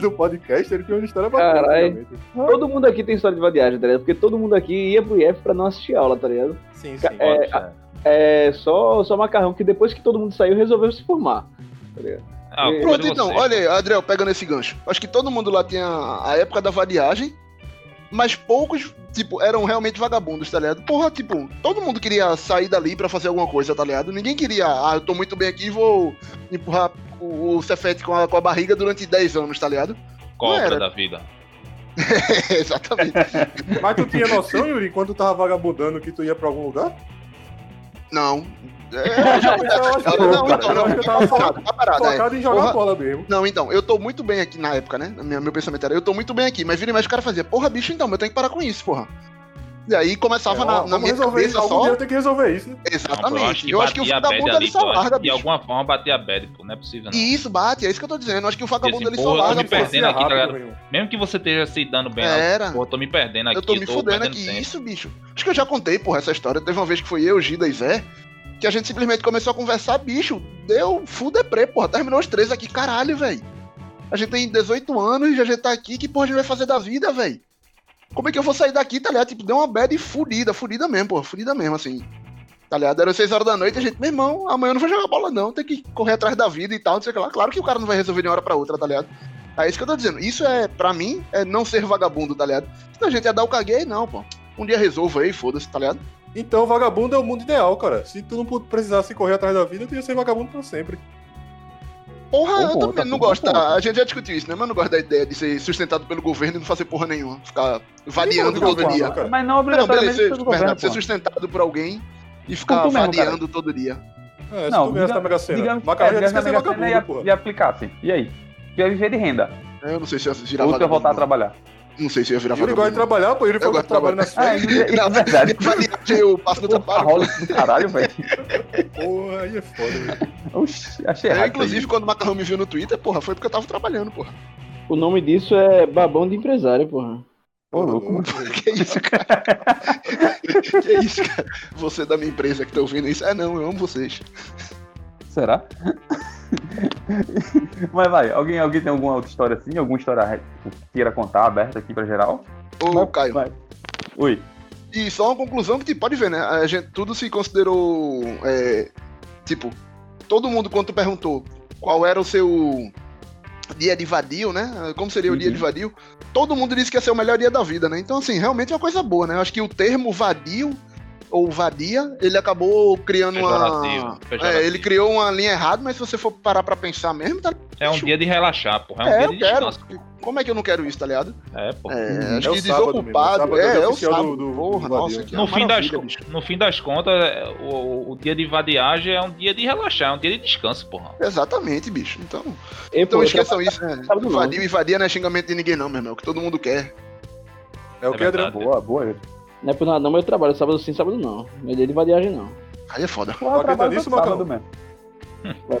do podcast. Ele tem uma história bacana. Caralho. Todo mundo aqui tem história de vadiagem, tá ligado? Porque todo mundo aqui ia pro IF pra não assistir aula, tá ligado? Sim, sim. É, É só, só macarrão que depois que todo mundo saiu, resolveu se formar. Tá ligado? Ah, Pronto, então, olha aí, Adriel, pegando esse gancho. Acho que todo mundo lá tinha a época da vadiagem, mas poucos, tipo, eram realmente vagabundos, tá ligado? Porra, tipo, todo mundo queria sair dali pra fazer alguma coisa, tá ligado? Ninguém queria, ah, eu tô muito bem aqui e vou empurrar o, o Cefete com a, com a barriga durante 10 anos, tá ligado? Cobra da vida. Exatamente. Mas tu tinha noção, Yuri, enquanto tu tava vagabundando que tu ia pra algum lugar? Não. É, acho não, não, então, cara. não, acho tá parada, é. Focado em jogar Porra. bola mesmo. Não, então, eu tô muito bem aqui na época, né? Meu, meu pensamento era, eu tô muito bem aqui, mas vira e mexe o cara fazia, porra, bicho, então, eu tenho que parar com isso, porra. E aí começava É, na, na minha resolver isso. cabeça Algum dia só. eu tenho que resolver isso, né? Não, pô, Exatamente. eu acho que o vagabundo ali, ele só larga, De bicho. alguma forma bater a bad, pô. Não é possível, não. E isso bate, é isso que eu tô dizendo. Eu acho que o vagabundo Assim, ele só larga, me perdendo aqui, tá rápido, meu irmão. Mesmo que você esteja se dando bem, Era. lá, pô, eu tô me perdendo aqui. Eu tô me fudendo aqui. Isso, bicho. Acho que eu já contei, porra, essa história. Teve uma vez que foi eu, Gida e Zé, que a gente simplesmente começou a conversar, bicho. Deu full deprê, porra. Terminou os três aqui, caralho, velho. A gente tem 18 anos e a gente tá aqui. Que porra a gente vai fazer da vida, velho? Como é que eu vou sair daqui, tá ligado? Tipo, deu uma bad fudida, fudida mesmo, porra. Fudida mesmo, assim. Tá ligado? Era 6 horas da noite, a gente, meu irmão, amanhã eu não vou jogar bola, não. Tem que correr atrás da vida e tal, não sei o que lá. Claro que o cara não vai resolver de uma hora pra outra, tá ligado? É isso que eu tô dizendo. Isso é, pra mim, é não ser vagabundo, tá ligado? A gente ia dar o caguei, não, pô. Um dia resolvo aí, foda-se, tá ligado? Então, vagabundo é o mundo ideal, cara. Se tu não precisasse correr atrás da vida, tu ia ser vagabundo pra sempre. Porra, Bom eu também não bom gosto. tá? A gente já discutiu isso, né? Mas eu não gosto da ideia de ser sustentado pelo governo e não fazer porra nenhuma. Ficar Ninguém todo dia. não, cara. Mas não Não, obrigatoriamente beleza, pelo ser, governo, ser sustentado por alguém e ficar mesmo, cara. vadiando todo dia. É, se Não, tu ganhasse diga- na Mega Sena. Digamos Macarrão é, já disse que Sena vagabundo, porra. ia aplicasse. E aí? Tu ia viver de renda. Eu não sei se eu ia virar Ou tu ia voltar a trabalhar. Não sei se eu ia virar Yuri gosta de trabalhar, pô. Yuri Eu falou gosto que de trabalha nas Ah, férias. é, é verdade. Vadiagem eu passo no trabalho. Workaholic do caralho, velho. Porra, aí é foda, velho. Oxi, achei É, errado. inclusive, quando o Macarrão me viu no Twitter, porra, foi porque eu tava trabalhando, porra. O nome disso é babão de empresário, porra. Ô, louco. Que isso, cara? que isso, cara? Você da minha empresa que tá ouvindo isso? É, não, eu amo vocês. Será? Mas vai, alguém, alguém tem alguma outra história assim? Alguma história que queira contar aberta aqui pra geral? Ô, Vai, Caio. vai. Oi. E só uma conclusão que tu pode ver, né? A gente tudo se considerou. é, tipo, todo mundo, quando tu perguntou qual era o seu dia de vadio, né? Como seria o dia Uhum. de vadio? Todo mundo disse que ia ser o melhor dia da vida, né? Então, assim, realmente é uma coisa boa, né? Eu acho que o termo vadio ou vadia, ele acabou criando uma. Pejorativo. É, ele criou uma linha errada, mas se você for parar pra pensar mesmo, tá É um dia de relaxar, porra. É um É, dia eu de quero. descanso. Como é que eu não quero isso, tá ligado? É, pô. É, acho É o que desocupado. é é, o dia é o sábado. do- do- Porra, do nossa, No fim, das, bicho. no fim das contas, é, o, o dia de vadiagem é um dia de relaxar, é um dia de descanso, porra. Exatamente, bicho. Então, Eu, então pô, esqueçam isso, né? Vadio e vadia não é xingamento de ninguém, não, meu irmão. É o que todo mundo quer. É o que, É Adriano? verdade. Boa, boa. Não é por nada não, mas eu trabalho sábado sim, sábado não. Meu dia de vadiagem não. Aí é foda. Porra, eu trabalho nisso, sábado mesmo.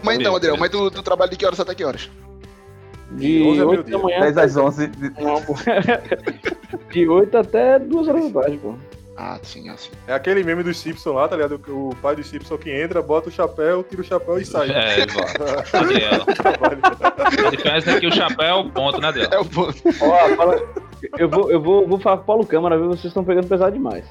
Mas então, Adriel, mas tu, tu trabalha de que horas até que horas? De 11 a 8 da manhã. 10 às 11. Não, pô. De 8 até 2 horas da tarde, pô. Ah, sim, assim. É aquele meme dos Simpsons lá, tá ligado? O pai dos Simpsons que entra, bota o chapéu, tira o chapéu e sai. É, exato. Adriel. A diferença é que o chapéu é o ponto, né, Adriel? É o ponto. Ó, fala- Eu vou, eu vou, vou falar com o Paulo Câmara, viu? Vocês estão pegando pesado demais.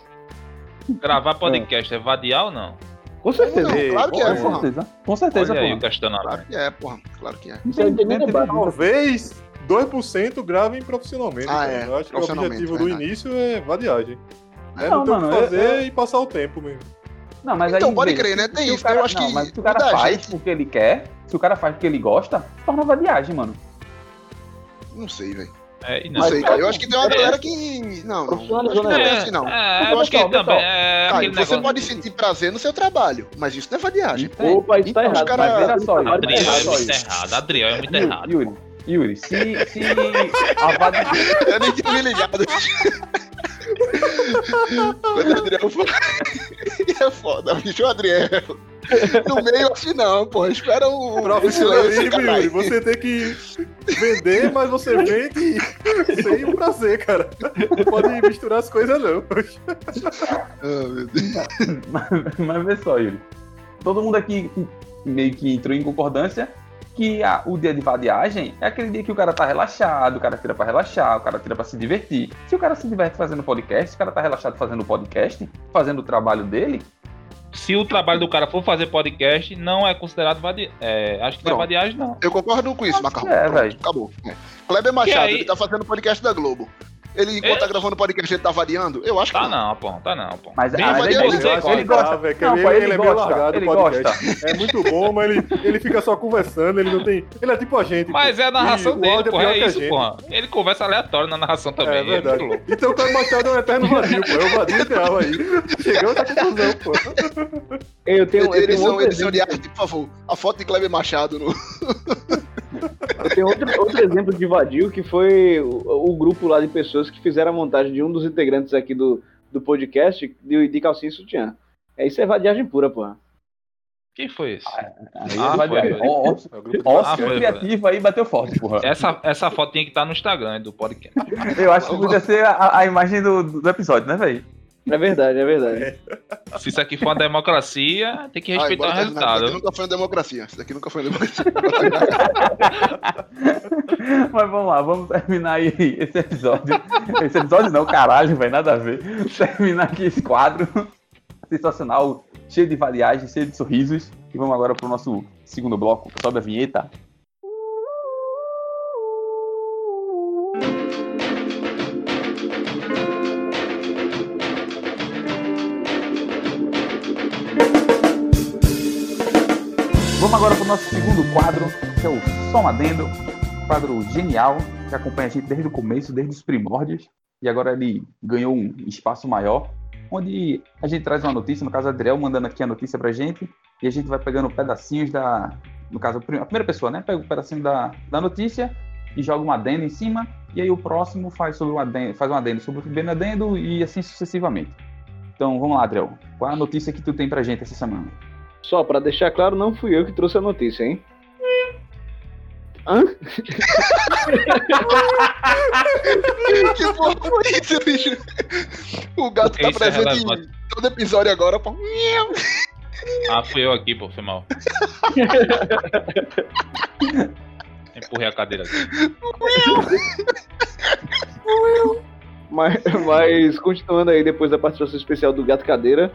Gravar podcast é vadiar ou não? Com certeza. Ei, claro que é, Com porra. certeza. Com certeza, Olha aí o porra. questionário. Claro que é, porra. Claro que é. Aí não tem nem debate. de- Talvez 2% gravem profissionalmente. Ah, é, Eu acho que o objetivo do verdade. início é vadiagem. É Não, não, ter o mano, que fazer e passar o tempo mesmo. Não, mas Então, aí, pode crer, né? Tem isso, cara- eu acho não, que Mas se o cara faz gente- porque ele quer, se o cara faz porque ele gosta, torna vadiagem, mano. Não sei, velho. É, e Não sei, cara. Eu acho que tem uma galera que. Não, não. Acho que não é bem assim, não. É, Mas, porque pessoal, também é Caio, aquele você negócio. pode sentir prazer no seu trabalho, mas isso não é vadiagem. Opa, isso tá Então, errado. os cara- Mas veja só, Adriel é muito errado. Adriel é muito Yuri, errado. Yuri, Yuri, se, se a vadiagem... Eu nem tinha me ligado. Quando o Adriel foi. é foda, bicho, o Adriel. No meio assim não, pô. Espera o. o Profissionalismo, Yuri. Você tem que vender, mas você vende sem o prazer, cara. Não pode misturar as coisas, não. Ah, meu Deus. mas, mas vê só, Yuri. Todo mundo aqui meio que entrou em concordância que a- o dia de vadiagem é aquele dia que o cara tá relaxado, o cara tira pra relaxar, o cara tira pra se divertir. Se o cara se diverte fazendo podcast, se o cara tá relaxado fazendo podcast, fazendo o trabalho dele, Se o trabalho do cara for fazer podcast, não é considerado vadiagem. É, acho que não é vadiagem, não. Eu concordo com isso, Macarrão. é, Pronto, velho. Acabou. É. Kleber Machado, aí- ele tá fazendo podcast da Globo. Ele, enquanto É. tá gravando podcast, ele tá variando? Eu acho que Tá não, pô. Tá não, pô. Mas Bem mas ele, ele ele, tem ele, gosta. velho, que Não, ele, pô, ele ele é meio gosta, largado ele podcast. É muito bom, mas ele, ele fica só conversando, ele não tem. Ele é tipo a gente. Mas pô. é a narração E o dele, porra. pior É a isso, porra. Ele conversa aleatório na narração também. É É muito verdade. louco. Então o Caio Machado é um eterno vadio, pô. É o vadio ideal aí. Chegamos a conclusão, pô. Eu tenho, eu tenho edição, outro edição de arte, por favor. A foto de Kleber Machado no. eu tenho outro, outro exemplo de vadio que foi o, o grupo lá de pessoas que fizeram a montagem de um dos integrantes aqui do, do podcast de, de calcinha e sutiã. É isso é vadiagem pura, porra. Quem foi esse? Aí Ah, é vadiagem. foi. Ó, ó, É Ah, foi, criativo aí bateu forte, porra. Essa, essa foto tinha que estar no Instagram do podcast. Eu acho que podia ser a, a imagem do, do episódio, né, velho? É verdade, é verdade. Se isso aqui for uma democracia, tem que respeitar Ah, o embora terminar, Isso resultado. daqui nunca foi uma democracia. Isso daqui nunca foi uma democracia. Mas vamos lá, vamos terminar aí esse episódio. Esse episódio não, caralho, vai nada a ver. Terminar aqui esse quadro sensacional, cheio de variagens, cheio de sorrisos. E vamos agora pro nosso segundo bloco. Sobe a vinheta. Vamos agora para o nosso segundo quadro, que é o Som Adendo, um quadro genial, que acompanha a gente desde o começo, desde os primórdios, e agora ele ganhou um espaço maior, onde a gente traz uma notícia, no caso Adriel mandando aqui a notícia pra gente, e a gente vai pegando pedacinhos da, no caso a primeira pessoa, né, pega um pedacinho da, da notícia e joga um adendo em cima, e aí o próximo faz, sobre um adendo, faz um adendo sobre o primeiro adendo e assim sucessivamente. Então vamos lá, Adriel, qual é a notícia que tu tem pra gente essa semana? Só pra deixar claro, não fui eu que trouxe a notícia, hein? Hã? que porra foi isso, bicho? O gato Porque tá é presente relevante. em todo episódio agora, pô. Ah, fui eu aqui, pô, foi mal. Empurrei a cadeira aqui. Mas, mas continuando aí depois da participação especial do Gato Cadeira,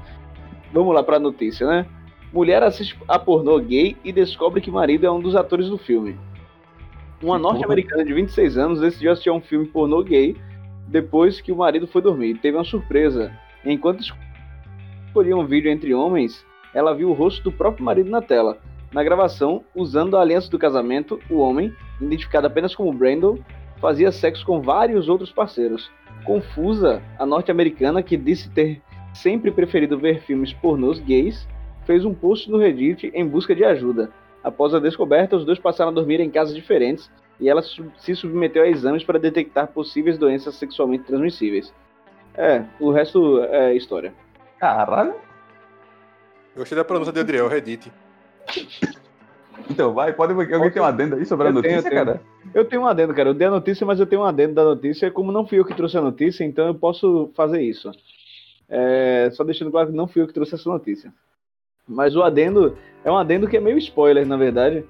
vamos lá pra notícia, né? Mulher assiste a pornô gay e descobre que marido é um dos atores do filme. Uma norte-americana de 26 anos decidiu assistir a um filme pornô gay depois que o marido foi dormir. Teve uma surpresa. Enquanto escolhia um vídeo entre homens, ela viu o rosto do próprio marido na tela. Na gravação, usando a aliança do casamento, o homem, identificado apenas como Brandon, fazia sexo com vários outros parceiros. Confusa, a norte-americana, que disse ter sempre preferido ver filmes pornôs gays, fez um post no Reddit em busca de ajuda. Após a descoberta, os dois passaram a dormir em casas diferentes e ela se submeteu a exames para detectar possíveis doenças sexualmente transmissíveis. É, o resto é história. Caralho. Gostei da pronúncia de Adriel, Reddit. Então, vai, pode. Alguém tem um adendo aí sobre a Eu tenho, notícia, eu tenho. cara? Eu tenho um adendo, cara. Eu dei a notícia, mas eu tenho um adendo da notícia. Como não fui eu que trouxe a notícia, então eu posso fazer isso. É, só deixando claro que não fui eu que trouxe essa notícia. Mas o adendo é um adendo que é meio spoiler, na verdade.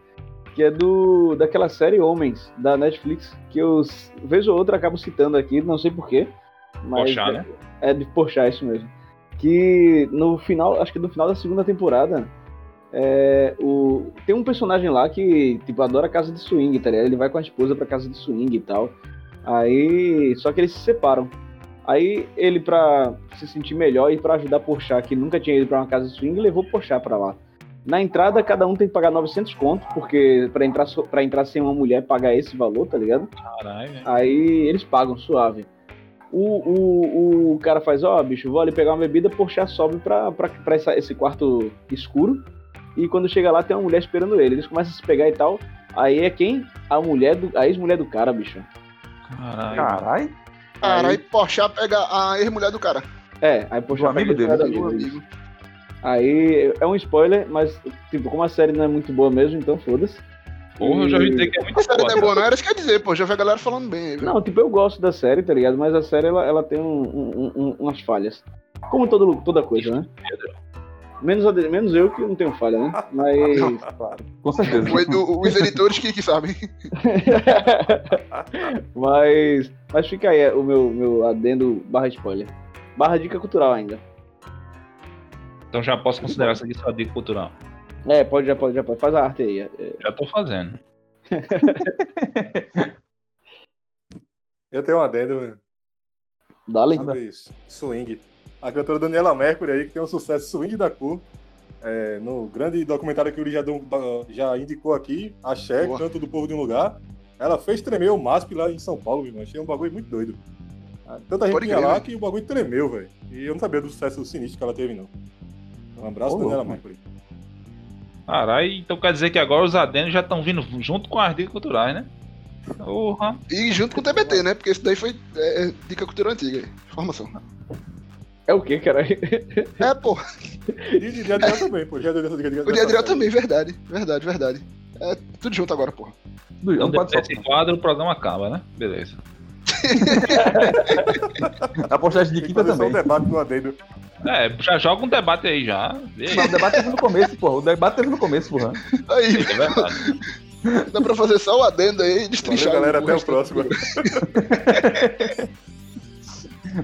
Que é do daquela série Homens, da Netflix, que eu ou outra acabo citando aqui, não sei porquê. Mas Porchat, né? É de Porchat, isso mesmo. Que no final, acho que no final da segunda temporada, é, o, tem um personagem lá que, tipo, adora casa de swing, tá ligado? Ele vai com a esposa pra casa de swing e tal. Aí, só que eles se separam. Aí ele, pra se sentir melhor e pra ajudar Porchat, que nunca tinha ido pra uma casa swing, levou Porchat pra lá. Na entrada, cada um tem que pagar 900 conto, porque pra entrar, pra entrar sem uma mulher, pagar esse valor, tá ligado? Caralho. Aí eles pagam, suave. O, o, o cara faz, ó, bicho, vou ali pegar uma bebida, Porchat sobe pra, pra, pra essa- esse quarto escuro. E quando chega lá, tem uma mulher esperando ele. Eles começam a se pegar e tal. Aí é quem? A mulher do. A ex-mulher do cara, bicho. Caralho. Caralho. Cara, aí Porchat pega a ex-mulher do cara. É, aí Porchat Do amigo pega dele, cara amigo. Aí é um spoiler, mas, tipo, como a série não é muito boa mesmo, então foda-se. Porra, eu já ouvi E- dizer que é A muito série não é boa, não era isso que ia dizer, pô. Já vi a galera falando bem aí. Não, tipo, eu gosto da série, tá ligado? Mas a série, ela, ela tem um- um- um- umas falhas. Como todo, toda coisa, né? Menos, menos eu que não tenho falha, né? Mas. Com certeza. O Edu- os editores que, que sabem. mas. Mas fica aí o meu, meu adendo barra spoiler. Barra dica cultural ainda. Então já posso considerar isso aqui sua dica cultural. É, pode, já pode, já pode. Faz a arte aí. é. Já tô fazendo. Eu tenho um adendo, mano. Dá-lhe. sobre swing. A cantora Daniela Mercury aí, que tem um sucesso swing da cor. É, no grande documentário que o Uri já, deu- já indicou aqui, Axé, Boa. Canto do Povo de um Lugar, ela fez tremer o MASP lá em São Paulo, meu irmão. Achei um bagulho muito doido. Tanta gente tinha lá né? que o bagulho tremeu, velho. E eu não sabia do sucesso sinistro que ela teve, não. Um abraço, Ô, Daniela. Mercury. Caralho, então quer dizer que agora os adendos já estão vindo junto com as dicas culturais, né? Porra. E junto com o TBT, né? Porque isso daí foi é, é, dica cultural antiga. Informação. É o que, cara? É, pô. E de, de Adriel também, pô. O de Adriel também, verdade. Verdade, verdade. É tudo junto agora, porra. Não Então pode depois só. desse quadro o programa acaba, né? Beleza. A postagem de quinta só um também. debate no adendo. É, já joga um debate aí já. Mas o debate teve no começo, porra. O debate teve no começo, porra. Aí, É verdade. dá pra fazer só o adendo aí e Valeu, destrinchar. galera. Até o próximo.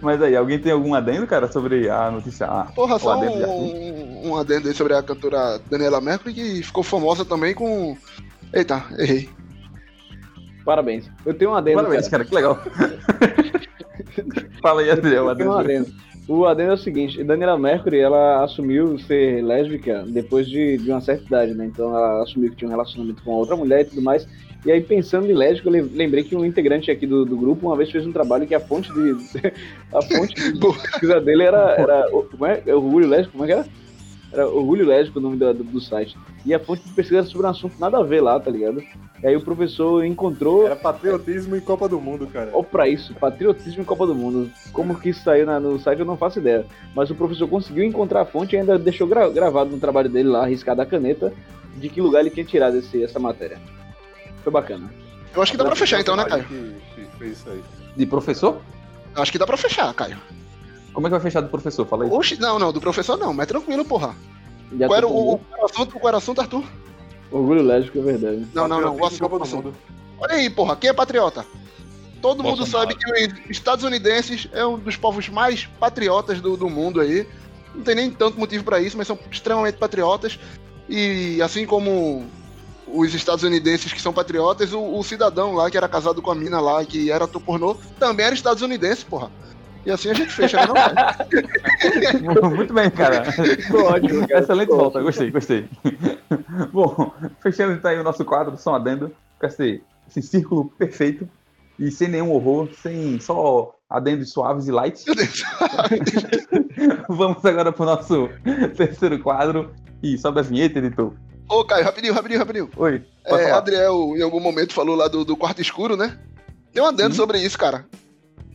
Mas aí, alguém tem algum adendo, cara, sobre a notícia? Ah, Porra, só adendo um, um adendo aí sobre a cantora Daniela Mercury, que ficou famosa também com. Eita, errei. Parabéns. Eu tenho um adendo. Parabéns, cara. cara, que legal. Fala aí, Adriel, Eu tenho um adendo. adendo. O adendo é o seguinte, Daniela Mercury, ela assumiu ser lésbica depois de, de uma certa idade, né? Então ela assumiu que tinha um relacionamento com outra mulher e tudo mais. E aí, pensando em lésbico, eu lem- lembrei que um integrante aqui do, do grupo uma vez fez um trabalho que a fonte de. a fonte de pesquisa dele era. era como é? É Orgulho Lésbico? Como é que era? Era Orgulho Lésbico o nome do, do, do site. E a fonte de pesquisa era sobre um assunto nada a ver lá, tá ligado? E aí o professor encontrou. Era patriotismo em Copa do Mundo, cara. Ou pra isso, patriotismo em Copa do Mundo. Como que isso saiu na- no site eu não faço ideia. Mas o professor conseguiu encontrar a fonte e ainda deixou gra- gravado no trabalho dele lá, arriscado a caneta, de que lugar ele tinha tirado esse- essa matéria. Foi bacana. Eu acho que dá pra fechar então, né, Caio? Que, que fez isso aí. De professor? Eu acho que dá pra fechar, Caio. Como é que vai fechar do professor? Fala aí. Oxi, não, não, do professor não, mas tranquilo, porra. Já Qual era o, o, assunto, qual era o assunto, Arthur? Orgulho lésbico, é verdade. Não, não, não, o assunto. O do assunto. Mundo. Olha aí, porra, quem é patriota? Todo mundo sabe que os estadunidenses é um dos povos mais patriotas do, do mundo aí. Não tem nem tanto motivo pra isso, mas são extremamente patriotas. E assim como os estadunidenses que são patriotas, o, o cidadão lá que era casado com a mina lá, que era ator pornô, também era estadunidense, porra. E assim a gente fecha, né, não? Muito bem, cara. Ótimo, cara. Excelente Ficou volta, gostei, gostei. Bom, fechando então aí o nosso quadro, só um adendo, com esse, esse círculo perfeito e sem nenhum horror, sem só adendos suaves e light. Vamos agora pro nosso terceiro quadro e sobe a vinheta, editor. Ô, Caio, rapidinho, rapidinho, rapidinho. Oi, É. Adriel, em algum momento, falou lá do, do quarto escuro, né? Tem um adendo sobre isso, cara.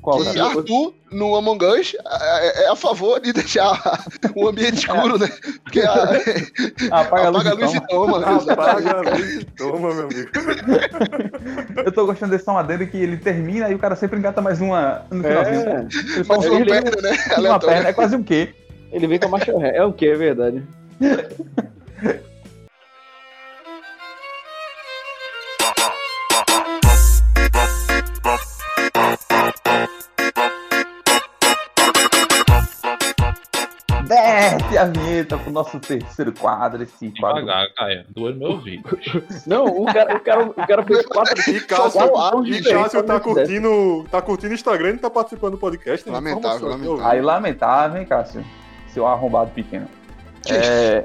Qual, E cara? Arthur, no Among Us, é, é a favor de deixar o ambiente escuro, né? Porque a, Apaga, apaga a a luz e e toma. exatamente. Apaga a luz e toma, meu amigo. toma. Eu tô gostando desse som adendo que ele termina e o cara sempre engata mais uma no finalzinho. É, Ele faz Mas um uma perna, né? uma perna, é quase um quê? ele vem com a marcha ré. É o que, é verdade. A vinheta pro nosso terceiro quadro, esse quadro. Devagar, Caio. Doeu meu ouvido. Não, o cara, o cara, o cara fez quatro. E Cássio, e Cássio tá curtindo, tá curtindo o Instagram e tá participando do podcast. né? Lamentável, lamentável. Aí lamentável, hein, Cássio? Seu arrombado pequeno. É...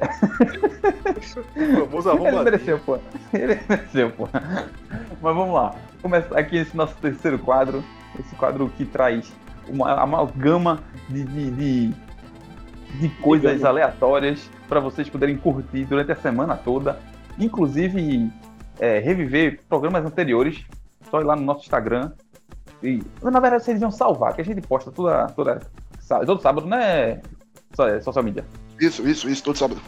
Ele mereceu, pô. Ele mereceu, pô. Mas vamos lá. Começa aqui esse nosso terceiro quadro. Esse quadro que traz uma amalgama de, de, de, de coisas aleatórias para vocês poderem curtir durante a semana toda. Inclusive, é, reviver programas anteriores. Só ir lá no nosso Instagram. E, na verdade, vocês iam salvar, que a gente posta toda, toda, todo sábado, né? É, Social media. Isso, isso, isso, todo sábado.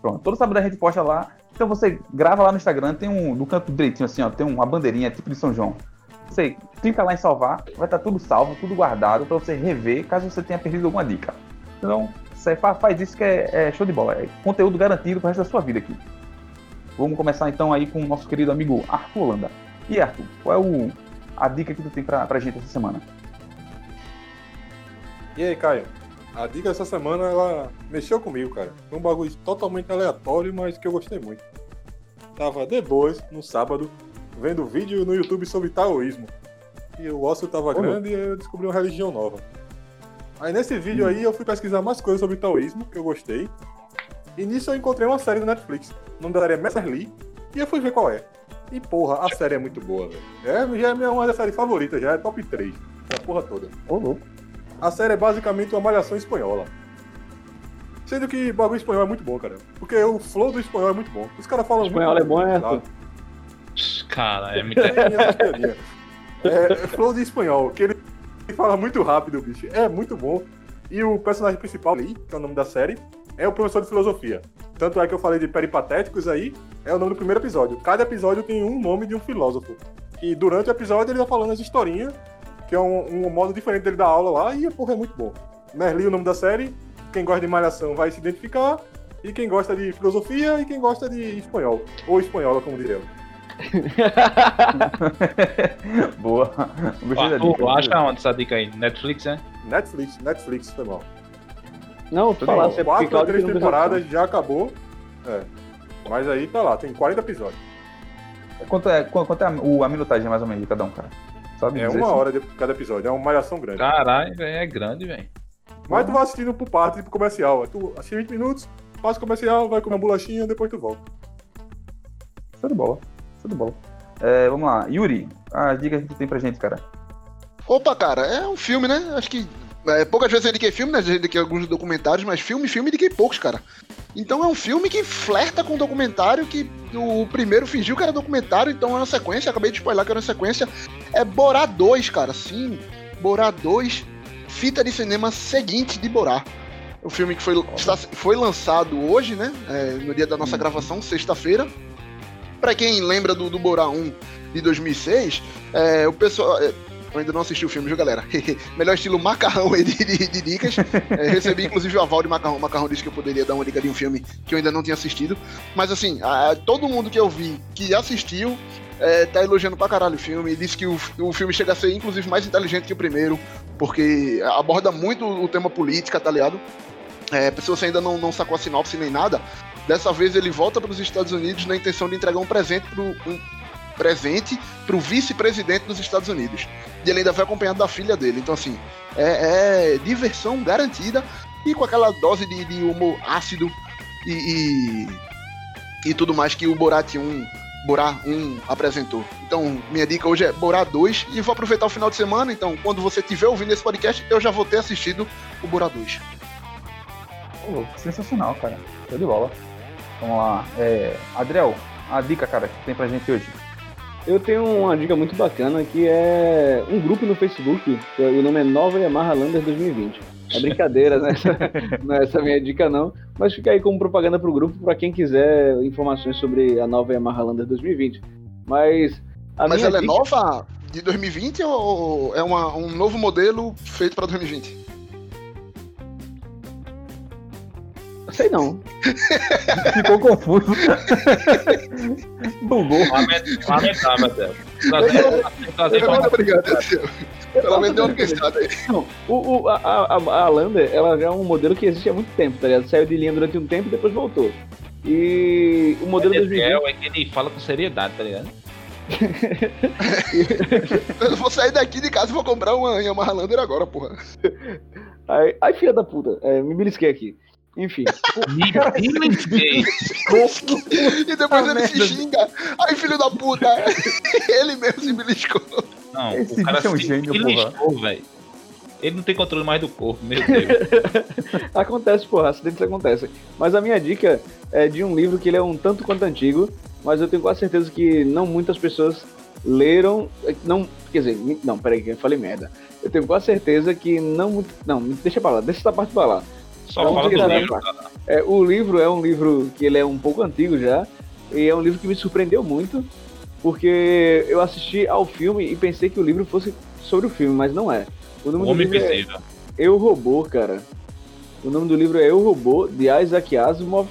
Pronto, todo sábado a gente posta lá. Então você grava lá no Instagram, tem um, no canto direitinho assim, ó, tem uma bandeirinha tipo de São João. Você clica lá em salvar, vai estar tudo salvo, tudo guardado para você rever caso você tenha perdido alguma dica. Então, faz isso que é, é show de bola, é conteúdo garantido pro resto da sua vida aqui. Vamos começar então aí com o nosso querido amigo Arthur Holanda. E Arthur, qual é o, a dica que tu tem pra, pra gente essa semana? E aí, Caio? A dica dessa semana, ela mexeu comigo, cara. Foi um bagulho totalmente aleatório, mas que eu gostei muito. Tava de boas, no sábado, vendo vídeo no YouTube sobre taoísmo. E o ócio tava grande e eu descobri uma religião nova. Aí nesse vídeo aí eu fui pesquisar mais coisas sobre taoísmo, que eu gostei. E nisso eu encontrei uma série do Netflix. O nome série é Messer Lee. E eu fui ver qual é. E porra, a série é muito boa, velho. É, já é minha- uma das séries favoritas, já é top 3. Da porra toda. Ô, louco. A série é basicamente uma malhação espanhola. Sendo que o bagulho espanhol é muito bom, cara. Porque o flow do espanhol é muito bom. Os caras falam Espanhol muito é bom, é, sabe? Cara, é muito. É, é flow de espanhol, que ele fala muito rápido, bicho. É muito bom. E o personagem principal ali, que é o nome da série, é o professor de filosofia. Tanto é que eu falei de peripatéticos aí, é o nome do primeiro episódio. Cada episódio tem um nome de um filósofo. E durante o episódio ele vai falando as historinhas, que é um, um modo diferente dele dar aula lá, e porra, é muito bom. Merli, o nome da série, quem gosta de malhação vai se identificar, e quem gosta de filosofia e quem gosta de espanhol. Ou espanhola, como diria eu. Boa. Gostei da dica. acha onde essa dica aí? Netflix, né? Netflix, Netflix, foi mal. Não, tu é porque Quatro ou três temporadas, já acabou. É. Mas aí tá lá, tem 40 episódios. Quanto é, qu- quanto é a, o- a minutagem mais ou menos de cada um, cara? Sabe É uma assim? hora de cada episódio, é uma malhação grande. Caralho, velho, é grande, velho. Mas tu vai assistindo por parte, tipo comercial. Tu assiste 20 minutos, passa o comercial, vai comer uma bolachinha, depois tu volta. Show de bola. Show de bola. É, vamos lá. Yuri, as dicas que tu tem pra gente, cara. Opa, cara, é um filme, né? Acho que é, poucas vezes eu indiquei filme, né? Já indiquei alguns documentários, mas filme, filme, indiquei poucos, cara. Então é um filme que flerta com o documentário, que o primeiro fingiu que era documentário, então é uma sequência, acabei de spoiler que era uma sequência. É Borá 2, cara, sim. Borá 2, fita de cinema seguinte de Borá. O filme que foi, está- foi lançado hoje, né? é, no dia da nossa gravação, sexta-feira. Pra quem lembra do, do Borá 1 de 2006, é, o pessoal. é, eu ainda não assisti o filme, viu, galera? Melhor estilo macarrão aí de, de- de dicas. É, recebi, inclusive, o aval de macarrão. O macarrão disse que eu poderia dar uma dica de um filme que eu ainda não tinha assistido. Mas, assim, a- todo mundo que eu vi que assistiu é, tá elogiando pra caralho o filme. Disse que o, o filme chega a ser, inclusive, mais inteligente que o primeiro, porque aborda muito o tema política, tá ligado? É, se você ainda não, não sacou a sinopse nem nada, dessa vez ele volta para os Estados Unidos na intenção de entregar um presente pro, um presente pro vice-presidente dos Estados Unidos. E ele ainda vai acompanhado da filha dele. Então, assim, é, é diversão garantida e com aquela dose de, de humor ácido e, e, e tudo mais que o Borat 1, Borá 1 apresentou. Então, minha dica hoje é Borá 2 e vou aproveitar o final de semana. Então, quando você estiver ouvindo esse podcast, eu já vou ter assistido o Borá 2. Ô, louco, sensacional, cara. Show de bola. Vamos lá. É, Adriel, a dica, cara, que tem pra gente hoje. Eu tenho uma dica muito bacana que é um grupo no Facebook, o nome é Nova Yamaha Lander 2020. É brincadeira, né? não é essa minha dica não, mas fica aí como propaganda pro grupo para quem quiser informações sobre a nova Yamaha Lander 2020. Mas a Mas ela é dica- nova de 2020 ou é uma- um novo modelo feito pra 2020? Sei não. Ficou confuso. Bugou. Lament- Lamentável, trazer Muito obrigado. Pelo menos deu uma pensada aí. Não, o, o- a, a, a Lander, ela já é um modelo que existe há muito tempo, tá ligado? Saiu de linha durante um tempo e depois voltou. E o modelo 2020 Ezequiel é que ele fala com seriedade, tá ligado? Eu vou sair daqui de casa e vou comprar uma Yamaha Lander agora, porra. Ai, ai, filha da puta, é, me belisquei aqui. Enfim, belisquei. E depois Ah, ele se xinga. Ai, filho da puta. Ele mesmo se beliscou. Não, Esse o cara é um se gênio, beliscou, velho. Ele não tem controle mais do corpo, meu Deus. acontece, porra, acidentes acontecem. Mas a minha dica é de um livro que ele é um tanto quanto antigo, mas eu tenho quase certeza que não muitas pessoas leram. Não, quer dizer, não, peraí, que eu falei merda. Eu tenho quase certeza que não. Não, deixa pra lá, deixa essa parte pra lá. Só fala do nada, livro. É, o livro é um livro que ele é um pouco antigo já, e é um livro que me surpreendeu muito, porque eu assisti ao filme e pensei que o livro fosse sobre o filme, mas não é. O O nome do Homem livro é Invisível. Eu Robô, cara. O nome do livro é Eu Robô, de Isaac Asimov,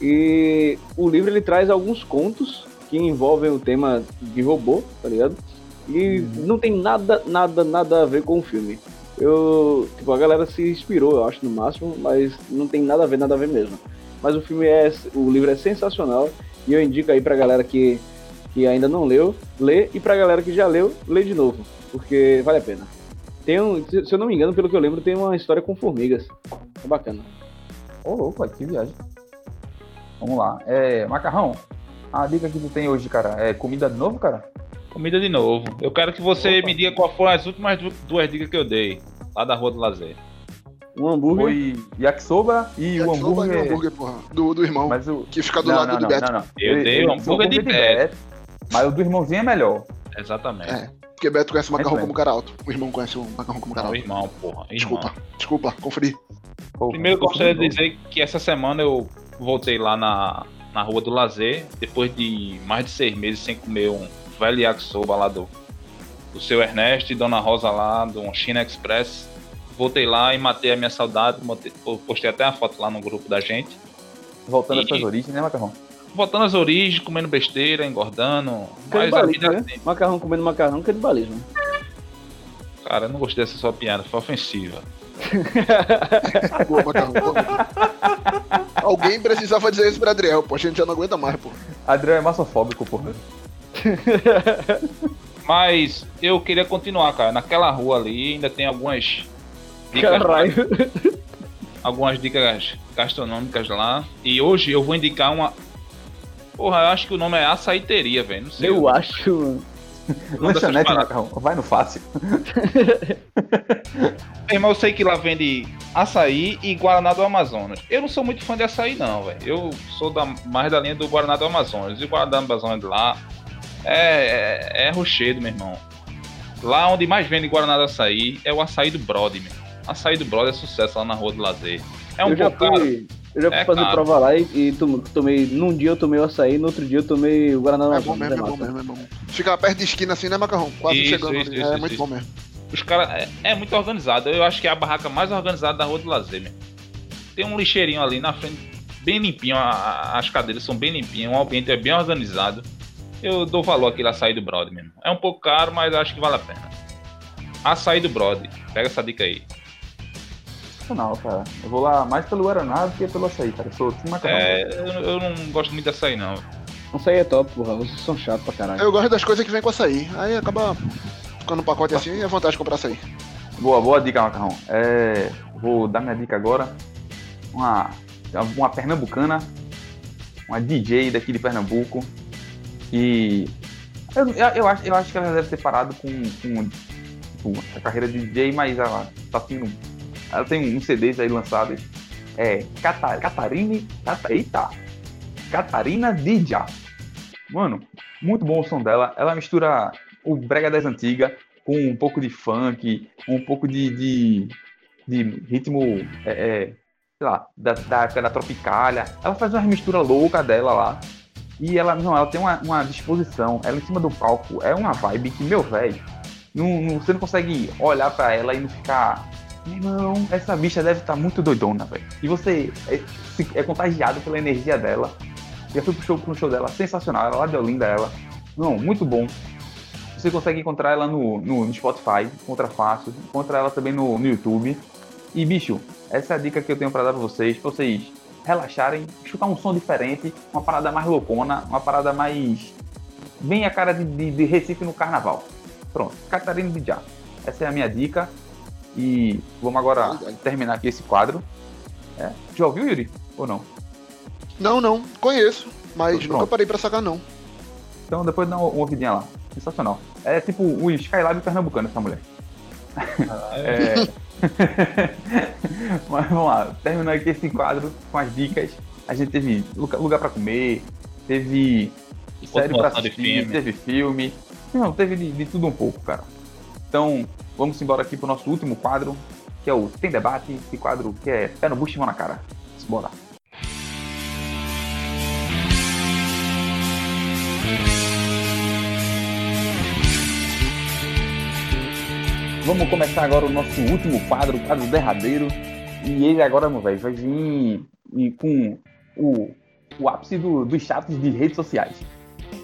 e o livro ele traz alguns contos que envolvem o tema de robô, tá ligado? E não tem nada, nada, nada a ver com o filme. Eu, tipo, a galera se inspirou, eu acho, no máximo, mas não tem nada a ver, nada a ver mesmo. Mas o filme é, o livro é sensacional e eu indico aí pra galera que, que ainda não leu, lê, e pra galera que já leu, lê de novo, porque vale a pena. Tem um, se eu não me engano, pelo que eu lembro, tem uma história com formigas. É bacana. Ô, louco, que viagem. Vamos lá. É, macarrão, a dica que tu tem hoje, cara, é comida de novo, cara? Comida de novo. Eu quero que você me diga qual foram as últimas du- duas dicas que eu dei. Lá da Rua do Lazer. Um hambúrguer. Foi yakisoba e o Yakisoba hambúrguer... e o hambúrger, porra. Do, do irmão. Mas o... Que fica do não, lado não, do Beto. não, não. Eu Ele- dei o hambúrguer deu de Beto, Mas o do irmãozinho é melhor. Exatamente. É. Porque Beto conhece o macarrão como cara alto. O irmão conhece o macarrão como cara Não, alto. irmão, porra. Irmão. Desculpa, desculpa, conferi. Pô, Primeiro eu gostaria de dizer que essa semana eu voltei lá na, na Rua do Lazer, depois de mais de seis meses sem comer um velho yakisoba lá do, do seu Ernesto e Dona Rosa lá, do China Express. Voltei lá e matei a minha saudade, postei até uma foto lá no grupo da gente. Voltando às E- suas origens, né, macarrão? Voltando às origens, comendo besteira, engordando. Mas a vida né? assim, Macarrão comendo macarrão, canibalismo. cara, eu não gostei dessa sua piada, foi ofensiva. Boa, macarrão. Alguém precisava dizer isso pra Adriel, pô. A gente já não aguenta mais, pô. Adriano é massofóbico, porra. Mas eu queria continuar, cara. Naquela rua ali ainda tem algumas dicas Caralho. algumas dicas gastronômicas lá. E hoje eu vou indicar uma. Porra, eu acho que o nome é açaiteria, velho. Não sei. Eu acho, Lanchonete, paradas. macarrão. Vai no fácil. Irmão, eu sei que lá vende açaí e Guaraná do Amazonas. Eu não sou muito fã de açaí, não, velho. Eu sou da, mais da linha do Guaraná do Amazonas. E o Guaraná do Amazonas de lá é, é, é rochedo, meu irmão. Lá onde mais vende Guaraná do açaí é o açaí do Brode, meu. Açaí do Brode é sucesso lá na Rua do Lazer. É um eu já pouco caro. eu já fui É fazer caro. prova lá e, e tom- tomei. Num dia eu tomei o açaí, no outro dia eu tomei o Guaraná É Amazonas. bom mesmo, é bom mesmo, é bom. Fica perto de esquina assim, né, macarrão? Quase Isso, chegando isso, ali. isso, é isso, muito isso. bom mesmo. Os caras é, é muito organizado. Eu acho que é a barraca mais organizada da Rua do Lazer, meu. Tem um lixeirinho ali na frente, bem limpinho. a- a- as cadeiras são bem limpinhas, o ambiente é bem organizado. Eu dou valor àquele açaí do Brode mesmo. É um pouco caro, mas acho que vale a pena. Açaí do Brode. Pega essa dica aí. Não, cara. Eu vou lá mais pelo Guaraná do que pelo açaí, cara. Eu sou time macarrão. É, eu, eu não gosto muito de açaí, não. Açaí é top, porra. Vocês são chatos pra caralho. Eu gosto das coisas que vem com açaí. Aí acaba ficando um pacote assim e é vantagem de comprar açaí. Boa, boa dica, macarrão. É, vou dar minha dica agora. Uma, uma pernambucana, uma DJ daqui de Pernambuco. E eu, eu, acho, eu acho que ela deve ter parado com, com tipo, a carreira de DJ, mas ela tá tendo. Ela tem uns CDs aí lançados. É Cata, Catarine. Cata, eita! Catarina Dija. Mano, Muito bom o som dela. Ela mistura o brega das antigas com um pouco de funk, um pouco de, de, de ritmo, é, é, sei lá, da, da da Tropicália. Ela faz uma mistura louca dela lá. E ela, não, ela tem uma, uma disposição, ela em cima do palco, é uma vibe que, meu velho, não, não- você não consegue olhar pra ela e não ficar. Não, essa bicha deve estar muito doidona, velho. E você é, se- é contagiado pela energia dela. Já fui pro show, pro show dela, sensacional, ela lá de Olinda, ela. Não, muito bom. Você consegue encontrar ela no, no, no Spotify, encontra fácil. Encontra ela também no, no YouTube. E, bicho, essa é a dica que eu tenho pra dar pra vocês, pra vocês relaxarem, escutar um som diferente, uma parada mais loucona, uma parada mais. bem a cara de, de, de Recife no carnaval. Pronto, Catarina de Já. Essa é a minha dica. E vamos agora terminar aqui esse quadro. É. Já ouviu, Yuri? Ou não? Não, não, conheço, mas Pronto. nunca parei pra sacar, não. Então depois dá uma ouvidinha lá. Sensacional. É tipo o Skylab pernambucano, essa mulher. É... Mas vamos lá, terminando aqui esse quadro com as dicas. A gente teve lugar, pra comer, teve série pra assistir, filme. teve filme. Não, teve de, de tudo um pouco, cara. Então, vamos embora aqui pro nosso último quadro, que é o Tem Debate, esse quadro que é pé no bucho e mão na cara. Bora. Vamos começar agora o nosso último quadro, o quadro derradeiro. E ele agora, meu velho, vai vir e com o, o ápice do, dos chats de redes sociais.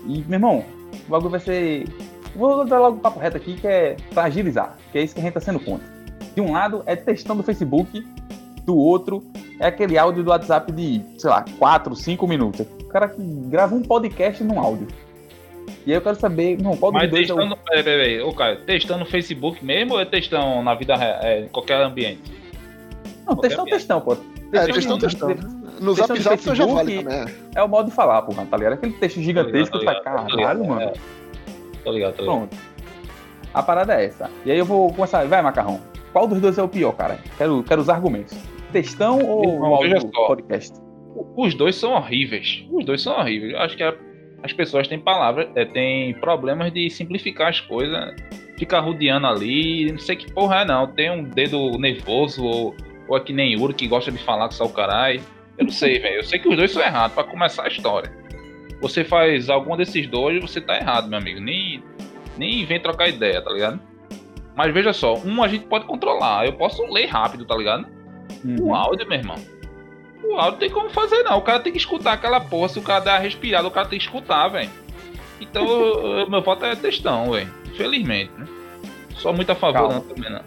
E, meu irmão, o bagulho vai ser. Vou dar logo o papo reto aqui, que é pra agilizar, que é isso que a gente tá sendo contra. De um lado é textão do Facebook, do outro é aquele áudio do WhatsApp de, sei lá, 4, 5 minutos. O cara que grava um podcast num áudio. E aí eu quero saber, não, qual dos Mas dois é o testando, peraí, peraí, peraí. Ô, Caio, testando no Facebook mesmo ou é testão na vida real, é, em qualquer ambiente? Não, Qualquer textão, piada. textão, pô. É, Textão textão, de- textão. No Zap do Zap você já vale também. é. É o modo de falar, porra, tá ligado? Aquele texto gigantesco, ligado, tá caralho, mano. é. Tô ligado, tô ligado. Pronto. A parada é essa. E aí eu vou começar. Vai, Macarrão. Qual dos dois é o pior, cara? Quero, quero os argumentos. Textão ou o podcast? Os dois são horríveis. Os dois são horríveis. Eu acho que a- as pessoas têm palavras, é, têm problemas de simplificar as coisas, ficar rodeando ali, não sei que porra é não. Tem um dedo nervoso ou, ou é que nem Yuri que gosta de falar com só o caralho. Eu não sei, velho. Eu sei que os dois são errados pra começar a história. Você faz algum desses dois, você tá errado, meu amigo. Nem, nem vem trocar ideia, tá ligado? Mas veja só, um a gente pode controlar. Eu posso ler rápido, tá ligado? O Uhum. áudio, meu irmão. O áudio tem como fazer, não. O cara tem que escutar aquela porra. Se o cara der uma respirada, o cara tem que escutar, velho. Então, eu- meu voto é textão, velho. Infelizmente, né? Sou muito a favor, Calma. não, também não.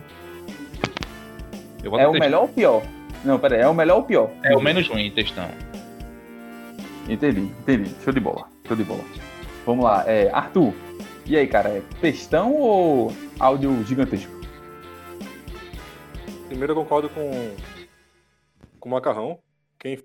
Eu voto É o textão. melhor ou pior? Não, pera aí. É o melhor ou pior? É o menos ruim, textão. Entendi, entendi. Show de bola. Show de bola. Vamos lá. É, Arthur. E aí, cara? É textão ou áudio gigantesco? Primeiro eu concordo com, com o Macarrão. Quem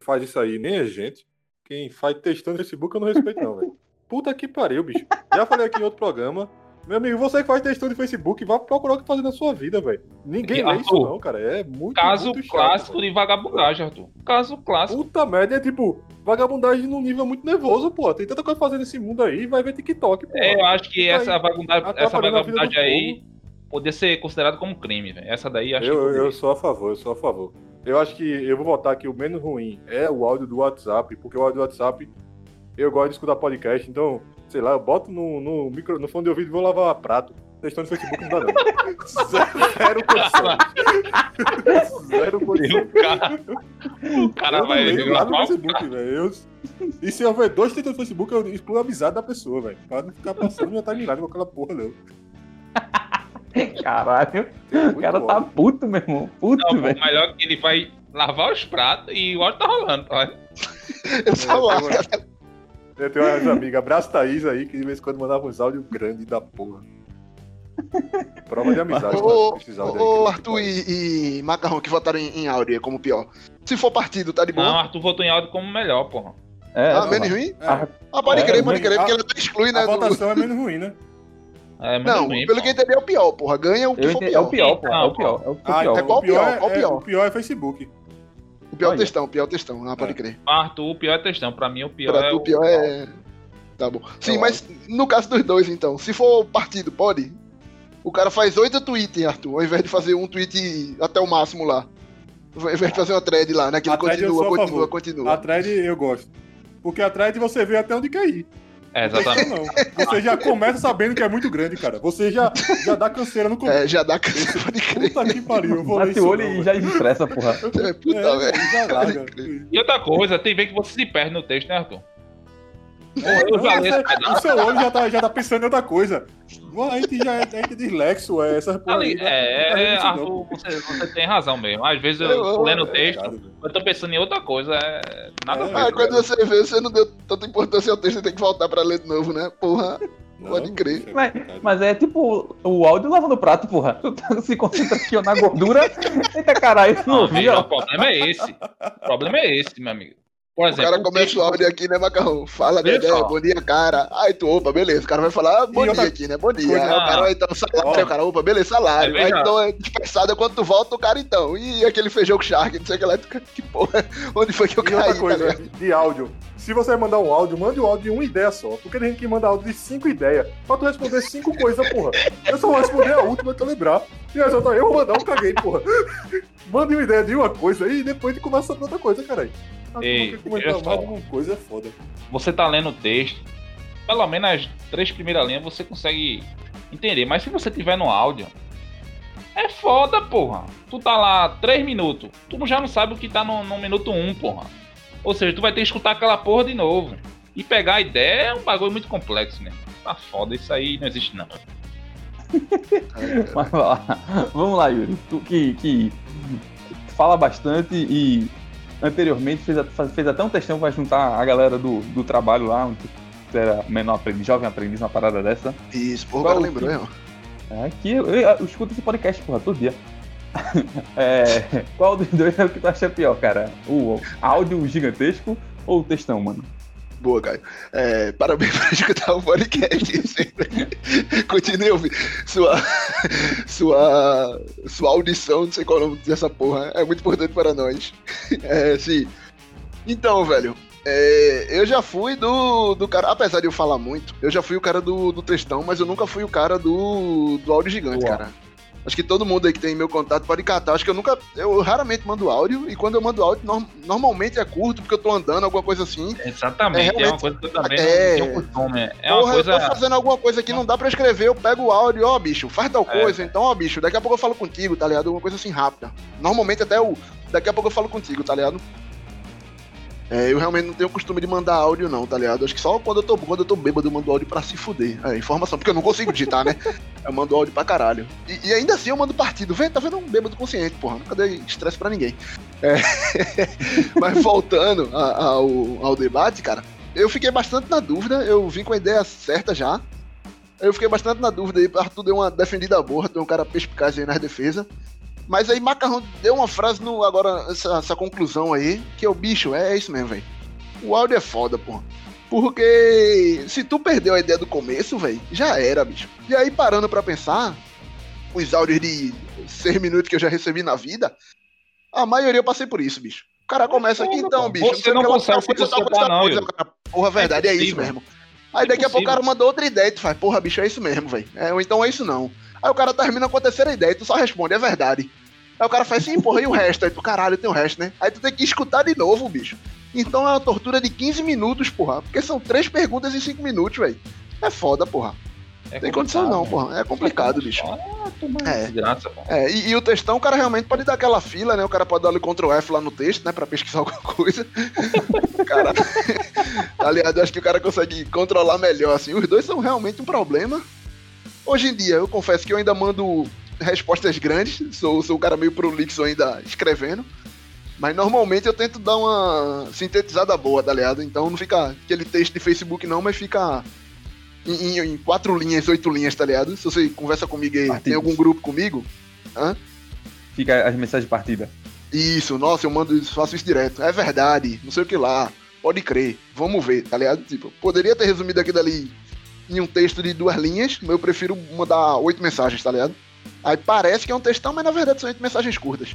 faz isso aí nem é gente. Quem faz testando no Facebook eu não respeito não, velho. Puta que pariu, bicho. Já falei aqui em outro programa. Meu amigo, você que faz testando no Facebook, vá procurar o que fazer na sua vida, velho. Ninguém lê isso não, cara. É muito, Caso muito chato, clássico velho. de vagabundagem, Arthur. Caso clássico. Puta merda, é tipo, vagabundagem num nível muito nervoso, pô. Tem tanta coisa fazendo nesse mundo aí, vai ver TikTok, pô. É, eu acho que Tá essa aí, vagabundagem, essa vagabundagem aí poderia ser considerada como crime, velho. Essa daí acho Eu, que. eu sou a favor, eu sou a favor. Eu acho que eu vou votar que o menos ruim é o áudio do WhatsApp, porque o áudio do WhatsApp eu gosto de escutar podcast, então, sei lá, eu boto no, no, micro, no fone de ouvido e vou lavar prato. Testando no Facebook não dá não. Zero condição. Zero condição. O cara, eu vai leio nada no Facebook, velho. E se eu ver dois tentando no Facebook, eu excluo a amizade da pessoa, velho. Pra não ficar passando minha timeline com aquela porra, não. Caralho. O cara tá ódio. puto, meu irmão. Puto, Não, velho. melhor que ele vai lavar os pratos e o áudio tá rolando. Olha. Eu só lá. Eu tenho umas amigas, abraço Thaís aí, que de vez em quando mandava uns áudios grandes da porra. Prova de amizade. Ô, aí, ô, Arthur e, e Macarrão que votaram em, em áudio aí como pior. Se for partido, tá de Não, boa? Arthur votou em áudio como melhor, porra. É, ah, porra. menos ruim? É, Ah, pode É, crer, pode ruim. crer, porque A- ele até exclui, né? a do- votação é menos ruim, né? É Não, ruim, pelo pô. que eu entendi é o pior, porra. Ganha o que Eu for entendi, é o pior. pior, pô. É Não, o pior. É o Ah, pior. então qual o pior, pior? é, Qual é- pior? o pior é Facebook. O pior Olha. textão, o pior textão. Ah, pode É. crer. Arthur, o pior é textão. Pra mim, o pior Pra é tu, o o pior é. Tá bom. Sim, Tá mas no caso dos dois, então, se for partido, pode? O cara faz oito tweets, Arthur, ao invés de fazer um tweet até o máximo lá. Ao invés de fazer uma thread lá, né? Que ele continua, continua, continua. A thread eu gosto. Porque a thread você vê até onde cair. É, exatamente. não. Você já começa sabendo que é muito grande, cara. Você já, já dá canseira no começo. É, já dá canseira, pode crer. Puta que pariu, eu vou ler Bate o olho não, e já estressa, porra. É, puta, É, velho. E outra coisa, tem vez que você se perde no texto, né, Arthur? Não, o seu olho já tá, já tá pensando em outra coisa. A gente já é, a gente é dislexo, é essas porra Ali, aí, já- é, é, isso Arthur, você, você tem razão mesmo. Às vezes eu, Eu- lendo o É texto, errado, velho. eu tô pensando em outra coisa. É, nada É, ver. Ah, quando você vê, você não deu tanta importância ao texto, tem que voltar pra ler de novo, né? Porra. Não, Pode crer. isso é Mas, mas é tipo o áudio lavando o prato, porra. Tu tá- se concentra aqui ó, na gordura. Eita caralho, tu não Não, ouvi, o problema é esse. O problema é esse, meu amigo. Por O exemplo, cara começa texto- o áudio aqui, né, Macarrão? Fala, só. bom dia, cara. Aí tu, opa, beleza. O cara vai falar, ah, bom dia outra aqui, né? Bom dia. coisa- Aí o cara vai então, salário, Ó. o cara, opa, beleza, salário. É Aí então é dispersado, quando tu volta, o cara então. E aquele feijão com charque, não sei o que lá. tu, Que porra, onde foi que eu E caí, outra tá coisa, ligado? de áudio. Se você vai mandar um áudio, mande o áudio de uma ideia só. Porque tem gente que manda áudio de cinco ideias. Pra tu responder cinco coisas, porra. Eu só vou responder a última que eu lembrar. E aí, só tá, eu vou mandar um caguei, porra. Mande uma ideia de uma coisa e depois de conversa sobre outra coisa, caralho. Ei, comentar olha só. mais de uma coisa é foda. você tá lendo o texto, pelo menos as três primeiras linhas você consegue entender. Mas se você tiver no áudio, é foda, porra. Tu tá lá três minutos, tu já não sabe o que tá no, no minuto um, porra. Ou seja, tu vai ter que escutar aquela porra de novo. E pegar a ideia é um bagulho muito complexo, né? Tá foda, isso aí não existe não. Mas. Vamos lá, Yuri. Tu que, que fala bastante e anteriormente fez, fez até um textão pra juntar a galera do, do trabalho lá, onde tu era menor aprendiz, jovem aprendiz, uma parada dessa. Isso, porra, o cara lembrou, irmão. É que eu, eu- eu escuto esse podcast, porra, todo dia. É, qual dos dois é o que tu acha pior, cara? O áudio gigantesco ou o textão, mano? Boa, Caio. É, parabéns por escutar o podcast sempre. Continue ouvindo. Sua, sua, sua audição, não sei qual é o nome dessa porra, é muito importante para nós. É, sim. Então, velho, é, eu já fui do, do cara, apesar de eu falar muito, eu já fui o cara do, do textão, mas eu nunca fui o cara do, do áudio gigante, Boa. cara. Acho que todo mundo aí que tem meu contato pode catar. Acho que eu nunca. Eu raramente mando áudio. E quando eu mando áudio, norm- normalmente é curto, porque eu tô andando, alguma coisa assim. Exatamente, É, é, uma coisa que eu também é- não tenho costume. É uma Porra, eu tô coisa. fazendo alguma coisa que não dá pra escrever, eu pego o áudio, ó, bicho, faz tal É. coisa, então, ó, bicho, daqui a pouco eu falo contigo, tá ligado? Alguma coisa assim rápida. Normalmente até o. Daqui a pouco eu falo contigo, tá ligado? É, eu realmente não tenho costume de mandar áudio, não, tá ligado? Acho que só quando eu tô, quando eu tô bêbado eu mando áudio pra se fuder. É, informação, porque eu não consigo digitar, né? Eu mando áudio pra caralho. E, e ainda assim eu mando partido. Vê, tá vendo um bêbado consciente, porra. Nunca dei estresse pra ninguém. É, Mas voltando a- ao, ao debate, cara, eu fiquei bastante na dúvida. Eu vim com a ideia certa já. Eu fiquei bastante na dúvida aí. Arthur deu uma defendida boa, tem um cara perspicaz aí nas defesas. Mas aí Macarrão deu uma frase no agora, essa, essa conclusão aí, que é o bicho, é, é isso mesmo, velho. O áudio é foda, porra. Porque se tu perdeu a ideia do começo, velho, já era, bicho. E aí, parando pra pensar, os áudios de seis minutos que eu já recebi na vida, a maioria eu passei por isso, bicho. O cara começa aqui, então, bicho. Você não consegue se coisa, tal concentrar, coisa, não, coisa. Cara, Porra, verdade, é, isso impossível. mesmo. Aí daqui a pouco o cara manda outra ideia e tu faz, porra, bicho, é isso mesmo, velho. É, ou então é isso não. Aí o cara termina com a terceira ideia e tu só responde, é verdade. Aí o cara faz assim, porra, e o resto? Aí tu, caralho, tem o resto, né? Aí tu tem que escutar de novo, bicho. Então é uma tortura de 15 minutos, porra. Porque são três perguntas em 5 minutos, velho. É foda, porra. É Tem condição não, né? porra. É complicado, bicho. Ah, É. desgraça, pô. É, e, e o textão, o cara realmente pode dar aquela fila, né? O cara pode dar ali Ctrl F lá no texto, né? Pra pesquisar alguma coisa. cara, aliás, eu acho que o cara consegue controlar melhor, assim. Os dois são realmente um problema. Hoje em dia, eu confesso que eu ainda mando respostas grandes. Sou, sou o cara meio prolixo ainda escrevendo. Mas normalmente eu tento dar uma sintetizada boa, tá ligado? Então não fica aquele texto de Facebook não, mas fica em, em- em quatro linhas, oito linhas, tá ligado? Se você conversa comigo aí, tem algum grupo comigo, Fica as mensagens de partida. isso, nossa, eu mando isso, faço isso direto. É verdade, não sei o que lá. Pode crer, vamos ver, tá ligado? Tipo, poderia ter resumido aquilo ali em um texto de duas linhas, mas eu prefiro mandar oito mensagens, tá ligado? Aí parece que é um textão, mas na verdade são mensagens curtas.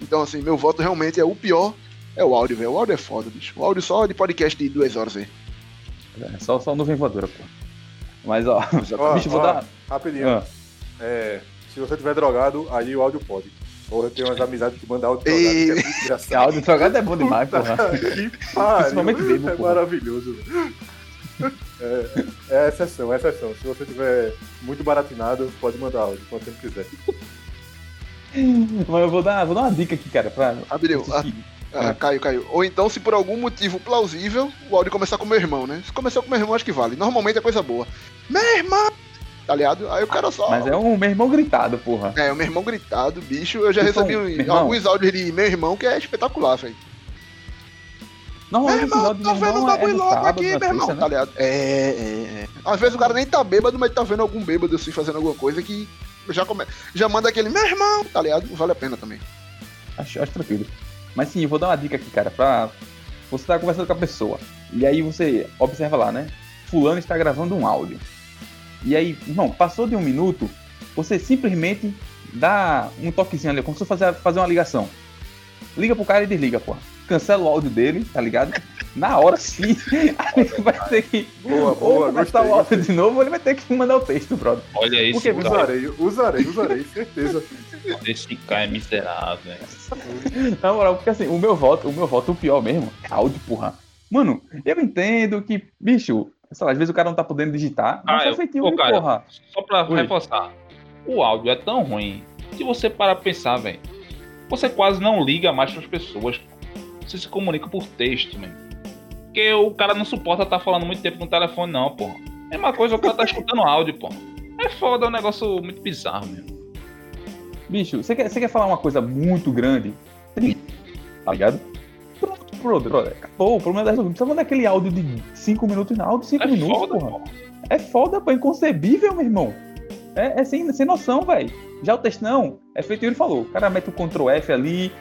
Então, assim, meu voto realmente é o pior, é o áudio, velho. O áudio é foda, bicho. O áudio só de podcast de duas horas aí. É só, só nuvem voadora, pô. Mas, ó, Ó, bicho, vou ó, dar. Rapidinho. Ah, É, se você tiver drogado, aí o áudio pode. Porra, eu tenho umas amizades que mandam áudio drogado, Ei. que é muito engraçado. áudio drogado é bom demais, porra. Que pariu, Principalmente bebo, É porra. maravilhoso. É, é exceção, é exceção. Se você tiver muito baratinado, pode mandar áudio, quando você quiser. Mas eu vou dar, vou dar uma dica aqui, cara, pra. Rapidinho, ah, ah, caiu, caiu. Ou então, se por algum motivo plausível, o áudio começar com meu irmão, né? Se começou com meu irmão, acho que vale. Normalmente é coisa boa. Meu irmão! Tá ligado? Aí o cara só. Mas é um meu irmão gritado, porra. É, o meu irmão gritado, bicho. Eu já recebi irmão. alguns áudios de meu irmão que é espetacular, velho. Normalmente irmão, do tô meu vendo um é bagulho no louco sábado, aqui, meu irmão. terça, Tá né? ligado? É, é, é. Às vezes o cara nem tá bêbado, mas tá vendo algum bêbado assim fazendo alguma coisa que já, come... já manda aquele meu irmão, tá ligado? Vale a pena também. Acho, acho tranquilo. Mas sim, eu vou dar uma dica aqui, cara, pra. Você tá conversando com a pessoa. E aí você observa lá, né? Fulano está gravando um áudio. E aí, irmão, passou de um minuto, você simplesmente dá um toquezinho ali, como se fosse fazer, fazer uma ligação. Liga pro cara e desliga, porra. Cancela o áudio dele, tá ligado? Na hora sim. Aí vai ter que. Boa, boa, ou gostei, o áudio de novo, ou ele vai ter que mandar o texto, brother. Olha esse Porque cara, Usarei, usarei, usarei, certeza. esse cara é miserável. velho. Na moral, porque assim, o meu voto, o meu voto, o pior mesmo, é áudio, porra. Mano, eu entendo que, bicho, sei lá, às vezes o cara não tá podendo digitar, mas Ah, é eu- feitiço, porra. Só pra Oi. reforçar. O áudio é tão ruim que você para pra pensar, velho. Você quase não liga mais pras pessoas. Você se comunica por texto, velho. Porque o cara não suporta estar falando muito tempo no telefone, não, pô. Mesma coisa, o cara tá escutando áudio, pô. É foda, é um negócio muito bizarro mesmo. Bicho, você quer, você quer falar uma coisa muito grande? Tá ligado? Pronto, brother, brother, acabou, o problema é resolvido. Não precisa mandar aquele áudio de 5 minutos, não, áudio de 5 É minutos, foda, porra. É foda, pô, é inconcebível, meu irmão. É, é sem, sem noção, velho. Já o texto não, é feito ele falou. O cara mete o Ctrl F ali,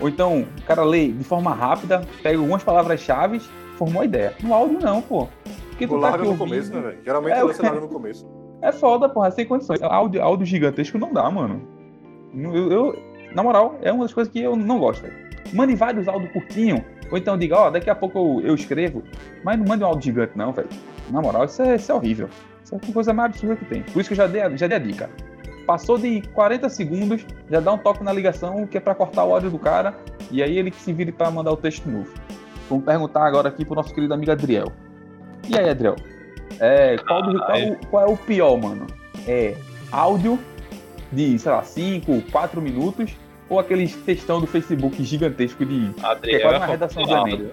ou então o cara lê de forma rápida, pega algumas palavras-chave, formou a ideia. No áudio não, pô. Porque tu tá larga aqui no ouvindo. começo, né, velho? Geralmente É, você larga no começo. É foda, porra, sem condições. Áudio, áudio gigantesco não dá, mano. Eu, eu- na moral, é uma das coisas que eu não gosto, velho. Mande vários áudios curtinhos, ou então diga, ó, daqui a pouco eu, eu escrevo, mas não mande um áudio gigante, não, velho. Na moral, isso é, isso é horrível. Isso é a coisa mais absurda que tem. Por isso que eu já dei, já dei a dica. Passou de 40 segundos, já dá um toque na ligação, que é pra cortar o áudio do cara, e aí ele que se vire pra mandar o texto novo. Vamos perguntar agora aqui pro nosso querido amigo Adriel. E aí, Adriel? É, qual, do- qual é o- qual é o pior, mano? É áudio de, sei lá, 5, 4 minutos ou aqueles textão do Facebook gigantesco de. Que é Adriel quase é uma redação do foda. Enem.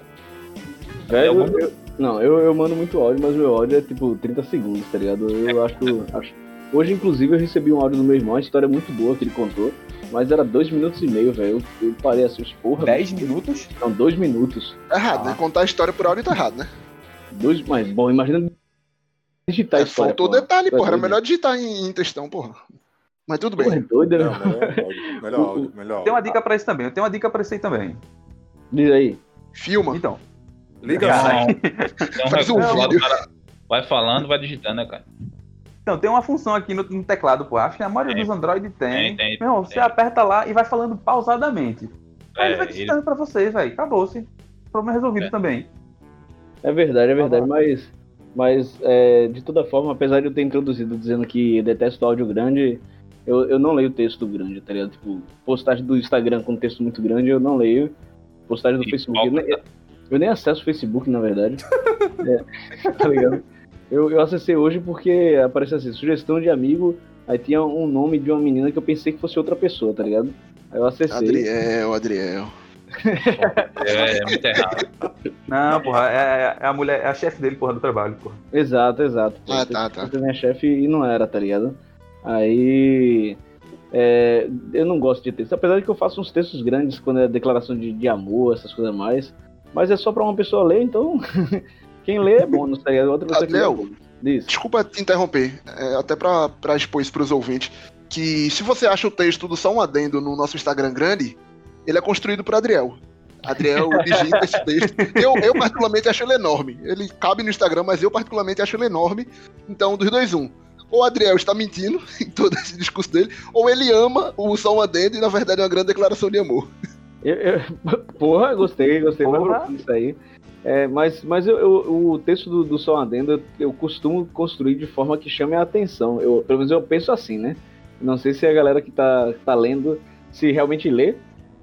Velho, eu- eu- não, eu, eu mando muito áudio, mas meu áudio é tipo 30 segundos, tá ligado? Eu acho, acho. Hoje, inclusive, eu recebi um áudio do meu irmão, a história é muito boa que ele contou, mas era dois minutos e meio, velho. Eu, eu parei assim, os porra. 10 bicho, minutos? Não, dois minutos. Tá errado, Ah. né? Contar a história por áudio tá errado, né? Dois, mas, bom, imagina digitar a É, história. faltou porra. detalhe, é porra. Era doido. melhor digitar em, em textão, porra. Mas tudo Porra, é bem. doido, Não, né? melhor áudio. Melhor áudio, melhor Tem uma dica pra isso também. Eu tenho uma dica pra isso aí também. Diz aí. Filma. Então. Liga Não. Faz um vídeo. cara. Vai falando, vai digitando, né, cara? Então, tem uma função aqui no, no teclado, pô. Acho que a maioria Tem. dos Android tem. Tem, tem, Meu irmão, você tem. aperta lá e vai falando pausadamente. Aí ele vai É, ele, digitando pra você, velho. Acabou-se. Problema resolvido É. também. É verdade, é verdade, Tá mas, mas é, de toda forma, apesar de eu ter introduzido dizendo que detesto áudio grande, eu, eu não leio texto grande, tá ligado? Tipo, postagem do Instagram com texto muito grande, eu não leio. Postagem do E Facebook. Eu nem, eu nem acesso o Facebook, na verdade. É, tá ligado? Eu, eu acessei hoje porque apareceu assim, sugestão de amigo, aí tinha um nome de uma menina que eu pensei que fosse outra pessoa, tá ligado? Aí eu acessei. Adriel, Adriel. é, é muito errado. Não, porra, é, é a mulher, é a chefe dele, porra, do trabalho, porra. Exato, exato. pô. Ah, tá, tá. É minha chefe e não era, tá ligado? Aí. é, eu não gosto de texto. Apesar de que eu faço uns textos grandes quando é declaração de, de amor, essas coisas mais. Mas é só pra uma pessoa ler, então. quem lê é bônus, tá ligado? Outra pessoa que lê é. Desculpa te interromper, é, até pra, pra expor isso pros ouvintes, que se você acha o texto do Só um Adendo no nosso Instagram grande, ele é construído por Adriel. Adriel digita esse texto. Eu, eu, particularmente, acho ele enorme. Ele cabe no Instagram, mas eu, particularmente, acho ele enorme. Então, dos dois, um. Ou o Adriel está mentindo em todo esse discurso dele, ou ele ama o Só um Adendo e, na verdade, é uma grande declaração de amor. Eu, eu- porra, gostei, gostei. Porra. isso aí. É, mas mas eu, eu- o texto do, do Sol Adendo eu, eu costumo construir de forma que chame a atenção. Eu, pelo menos eu penso assim, né? Não sei se a galera que tá, tá lendo se realmente lê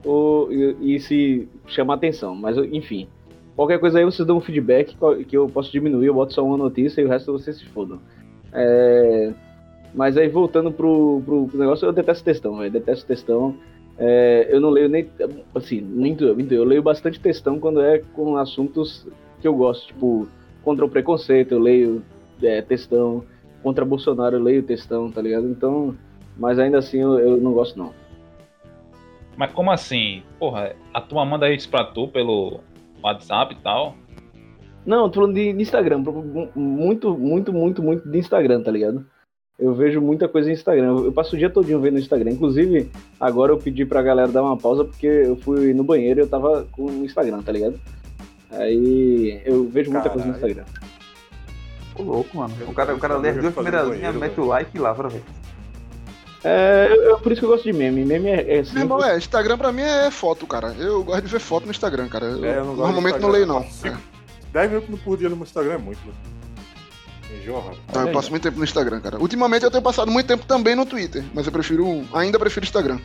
ou, e, e se chama a atenção. Mas enfim. Qualquer coisa aí vocês dão um feedback que eu posso diminuir, eu boto só uma notícia e o resto vocês se fodam. É, mas aí voltando pro, pro, pro negócio, eu detesto textão, velho. Detesto textão. É, eu não leio nem. Assim, minto, eu leio bastante textão quando é com assuntos que eu gosto. Tipo, contra o preconceito, eu leio é, textão. Contra Bolsonaro, eu leio textão, tá ligado? Então. Mas ainda assim eu, eu não gosto, não. Mas como assim? Porra, a tua manda isso pra tu pelo WhatsApp e tal? Não, eu tô falando de, de Instagram. Muito, muito, muito, muito de Instagram, tá ligado? Eu vejo muita coisa no Instagram. Eu, eu passo o dia todinho vendo no Instagram. Inclusive, agora eu pedi pra galera dar uma pausa porque eu fui no banheiro e eu tava com o Instagram, tá ligado? Aí eu vejo muita coisa no Caralho. Instagram. Ô, louco, mano. O cara, o cara lê as duas primeiras linhas, mete o like e lá pra ver. É, eu- eu- por isso que eu gosto de meme. Meme é, é Meu irmão, simples. é, Instagram pra mim é foto, cara. Eu gosto de ver foto no Instagram, cara. Eu, É, eu não gosto normalmente não leio, não. Instagram. É. 10 minutos por dia no Instagram é muito, mano. Enjoa, rapaz. Olha eu passo muito tempo no Instagram, cara. Ultimamente eu tenho passado muito tempo também no Twitter, mas eu prefiro. Ainda prefiro Instagram.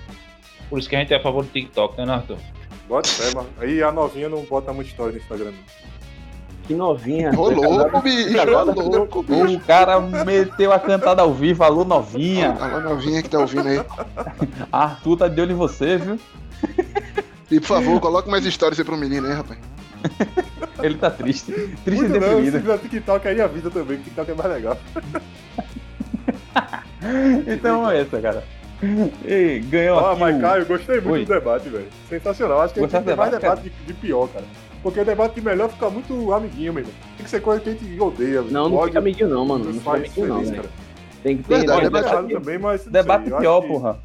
Por isso que a gente é a favor do TikTok, né, Arthur? Bota fé, mano. Aí a novinha não bota muita história no Instagram. não. Que novinha. Ô louco, bicho, ô Agora- louco, bicho. O cara meteu a cantada ao vivo, alô novinha. Alô, novinha que tá ouvindo aí. Arthur tá de olho em você, viu? E por favor, coloque mais histórias aí pro menino aí, rapaz. Ele tá triste. Triste e Muito não, se deprimido. fizer TikTok aí avisa também, que TikTok é mais legal. Então é essa, cara. E ganhou Ó, aqui mas o- Caio, gostei muito Oi. do debate, velho. Sensacional. Acho que a gente tem mais debate, debate de, de pior, cara. Porque o debate de melhor fica muito amiguinho, mesmo. Tem que ser coisa que a gente odeia, velho. Não, não fica amiguinho não, mano. Não fica amiguinho não, feliz, velho. cara. Tem que ter Verdade, é debate- errado também, mas. não Debate sei, pior, que- porra.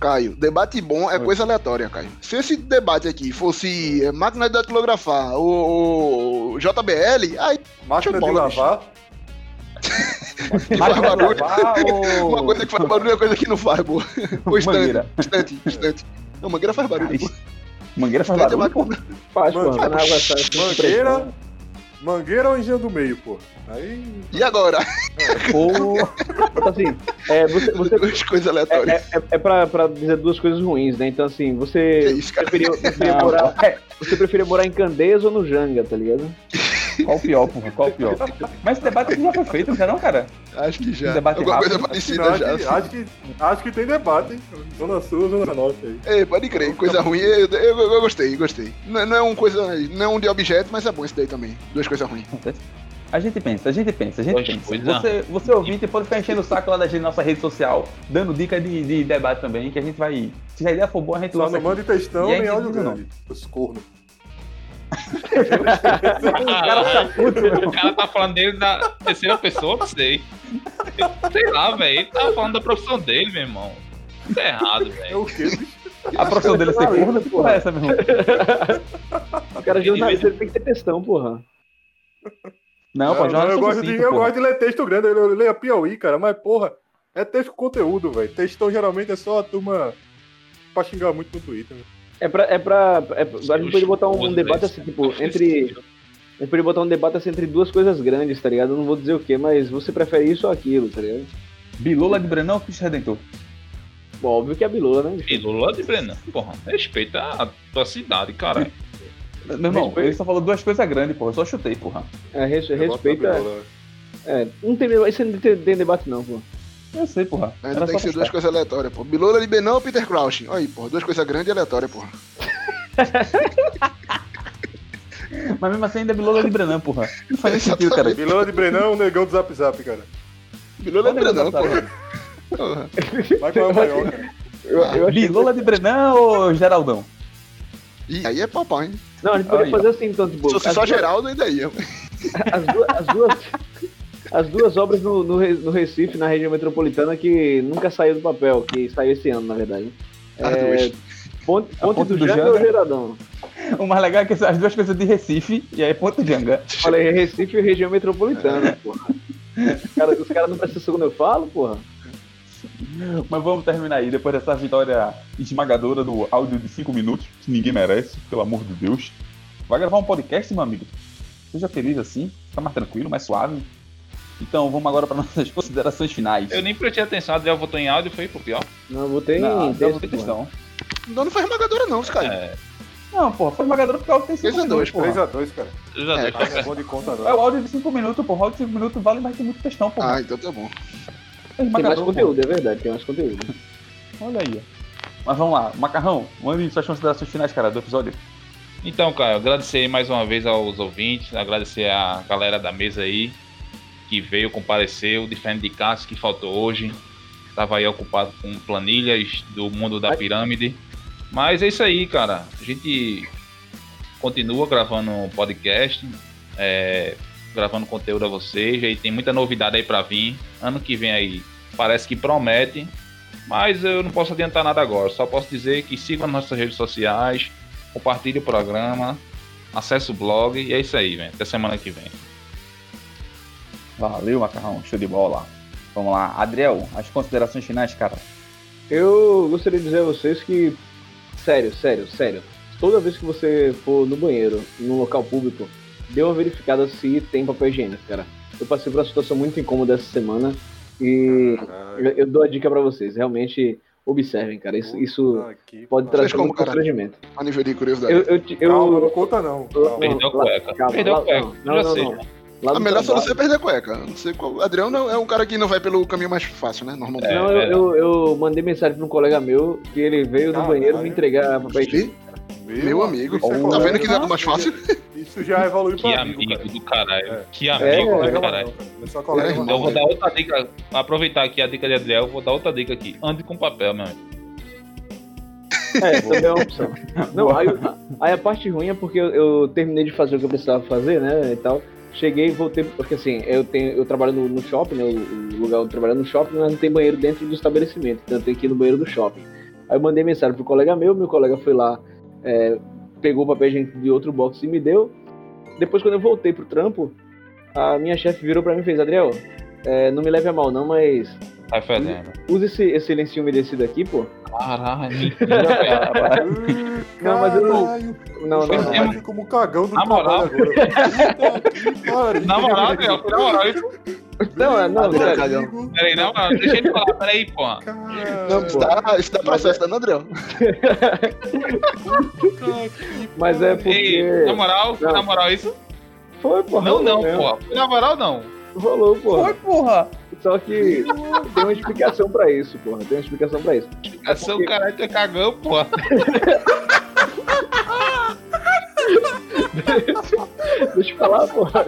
Caio, debate bom é Oi. coisa aleatória, Caio. Se esse debate aqui fosse é, máquina de datilografar ou, ou JBL, aí Máquina de lavar. Máquina de barulho. lavar ou... uma coisa que faz barulho é uma coisa que não faz, pô. O estante, Mangueira. estante, estante. Não, mangueira faz barulho, pô. Mangueira faz é barulho, pô. Faz, Mano, porra. Quando a água sai, assim, Mangueira. Mangueira ou engenho do meio, pô? Aí. E agora? Pô, Então, assim, é, você, você Duas coisas é, aleatórias. é, é pra, pra dizer duas coisas ruins, né? Então, assim, Que você isso, cara? preferia, morar, é, você preferia morar em Candeias ou no Janga, tá ligado? qual o pior, porra? Qual o pior? Mas esse debate aqui já foi feito, não já não, cara? Acho que já. Um debate Alguma coisa rápido. Acho que, parecida já. acho, assim. que, acho, que, acho que tem debate, hein? Zona Sul, Zona Norte aí. É, pode crer, coisa ruim. Eu, eu, eu gostei, gostei. Não, não é um coisa. Não é um de objeto, mas é bom esse daí também. Duas coisas ruins. A gente pensa, a gente pensa, a gente pensa. coisas. Você, você ouvinte pode ficar enchendo o saco lá da gente na nossa rede social, dando dica de, de debate também, que a gente vai. Se a ideia for boa, a gente Só lança aqui. mande textão E aí, nem áudio diz o grande. Os cornos. o cara tá falando dele da terceira pessoa, não sei. Sei lá, velho. Ele tava falando da profissão dele, meu irmão. Isso é errado, É velho. o quê? A profissão dele é ser corno, que porra é essa, meu irmão? O cara de jornalista ele tem que ter textão, porra. Não, pô, eu, jornalista gosto de, eu gosto de ler texto grande, eu, eu leio a Piauí, cara, mas porra, é texto com conteúdo, velho. Textão geralmente é só a turma pra xingar muito no Twitter. né? É pra. É pra é, pra- a gente pode botar um Os debate assim, tipo, entre. A gente pode botar um debate assim entre duas coisas grandes, tá ligado? Eu não vou dizer o que, mas você prefere isso ou aquilo, tá ligado? Bilula de Brenão ou Cristo Redentor? Bom, óbvio que é a Bilula, né? Pílula de Brennan. Porra, respeita a tua cidade, cara. Meu irmão, Respeito. ele só falou duas coisas grandes, porra. Eu só chutei, porra. É, res- respeita. Bíblia, É, não tem, isso não tem, tem debate, não, pô. Eu sei, porra. Ainda Era tem que ser duas coisas aleatórias, pô. Bilola de Benão ou Peter Crouch? Olha aí, porra. Duas coisas grandes e aleatórias, porra. Mas mesmo assim ainda é Bilula de Brenão, porra. Não faz sentido, cara. Vilão de Brenão, negão do Zap Zap, cara. Bilola de Qual o Benão, negócio porra. Vai qual é o maior, cara. Eu, eu achei- Bilula de Brenão ou Geraldão? E aí é papai, hein? Não, a gente poderia Aí, fazer assim, então, tipo. Se fosse só duas- Geraldo, ainda ia. as duas, as duas, as duas obras no, no, no Recife, na região metropolitana, que nunca saiu do papel, que saiu esse ano, na verdade. As É, duas. Ponte, Ponte Ponte do, do Janga ou Geradão? O mais legal é que as duas coisas de Recife e aí Ponto Janga. Falei Recife e região metropolitana, porra. Os caras cara não prestam atenção quando eu falo, porra. Mas vamos terminar aí, depois dessa vitória esmagadora do áudio de 5 minutos, que ninguém merece, pelo amor de Deus. Vai gravar um podcast, meu amigo? Seja feliz assim, fica mais tranquilo, mais suave. Então vamos agora para nossas considerações finais. Eu nem prestei atenção, Adriel votou em áudio, foi pro pior. Não, eu botei Não, em então texto, questão. Não, não foi esmagadora não, Sky. É, Não, pô, foi esmagador porque o áudio tem 5 Três a dois, minutos, porra. 3x2, cara. eu já É, deixo. Não é bom de conta, É não. o áudio de 5 minutos, pô. O áudio de 5 minutos vale, mas tem muito textão, pô. Ah, então tá bom. É Tem mais pô. conteúdo, é verdade, tem mais conteúdo. Olha aí. ó. Mas vamos lá, Macarrão, mande suas considerações finais, cara, do episódio. Então, cara, agradecer mais uma vez aos ouvintes, agradecer a galera da mesa aí que veio, compareceu, diferente de Cássio que faltou hoje. Tava aí ocupado com planilhas do mundo da pirâmide. Mas é isso aí, cara. A gente continua gravando um podcast, é, gravando conteúdo a vocês. E tem muita novidade aí pra vir. Ano que vem aí parece que promete. Mas eu não posso adiantar nada agora. Só posso dizer que sigam nas nossas redes sociais, compartilhe o programa, acesse o blog e é isso aí, velho. Até semana que vem. Valeu, Macarrão, show de bola. Vamos lá, Adriel, as considerações finais, cara. Eu gostaria de dizer a vocês que, sério, sério, sério, toda vez que você for no banheiro, num local público, dê uma verificada se tem papel higiênico, cara. Eu passei por uma situação muito incômoda essa semana e eu, eu dou a dica pra vocês, realmente observem, cara. Isso, isso pode trazer como, cara? constrangimento. A nível de curiosidade. Eu, eu, eu, Calma, não conta não. Calma. Perdeu a cueca. calma, Perdeu a cueca. Não, não, sei. não. Lá a melhor trabalho- solução é perder cueca. Não sei qual. Adriano não é um cara que não vai pelo caminho mais fácil, né? Normalmente. É, Não, eu, eu, eu mandei mensagem pra um colega meu que ele veio no Caralho. banheiro me entregar papel higiênico. Ih, Meu amigo, isso é tá vendo que não é mais fácil? Isso já evoluiu Que pra amigo amigo, cara. do caralho. É. Que É, amigo é, do caralho. não, cara. Não. Então eu vou dar outra dica. Aproveitar aqui a dica de Adriel, eu vou dar outra dica aqui. Ande com papel, meu amigo. É, também é uma opção. Não, aí, aí a parte ruim é porque eu, eu terminei de fazer o que eu precisava fazer, né, e tal. Cheguei e voltei, porque assim, eu tenho, eu trabalho no, no shopping, né, o, o lugar onde eu trabalho no shopping, mas não tem banheiro dentro do estabelecimento, então eu tenho que ir no banheiro do shopping. Aí eu mandei mensagem pro colega meu, meu colega foi lá, é, pegou o papel higiênico de outro box e me deu. Depois, quando eu voltei pro trampo, a minha chefe virou pra mim e fez, Adriel, é, não me leve a mal não, mas Tá fedendo. usa esse, esse lencinho umedecido aqui, pô. Caralho, mentira, velho. Não, mas eu não- Não, eu não, não. aqui como cagão do Na moral. agora. Na moral, Adriel, na moral, isso. Não, é- não, sério. amigo, Peraí, não, não, deixa ele falar, peraí, porra. cara, Não, Isso pô. dá, isso dá processo, tá, né, Adriano? puta que Mas é Ei, porque. na moral, Não. na moral, isso? Foi, porra. Não, não, mesmo. porra. Na moral, não. Rolou, porra. Foi, porra! Só que tem uma explicação pra isso, porra. Tem uma explicação pra isso. Essa o caralho é cagão, porra. Deixa eu falar, porra.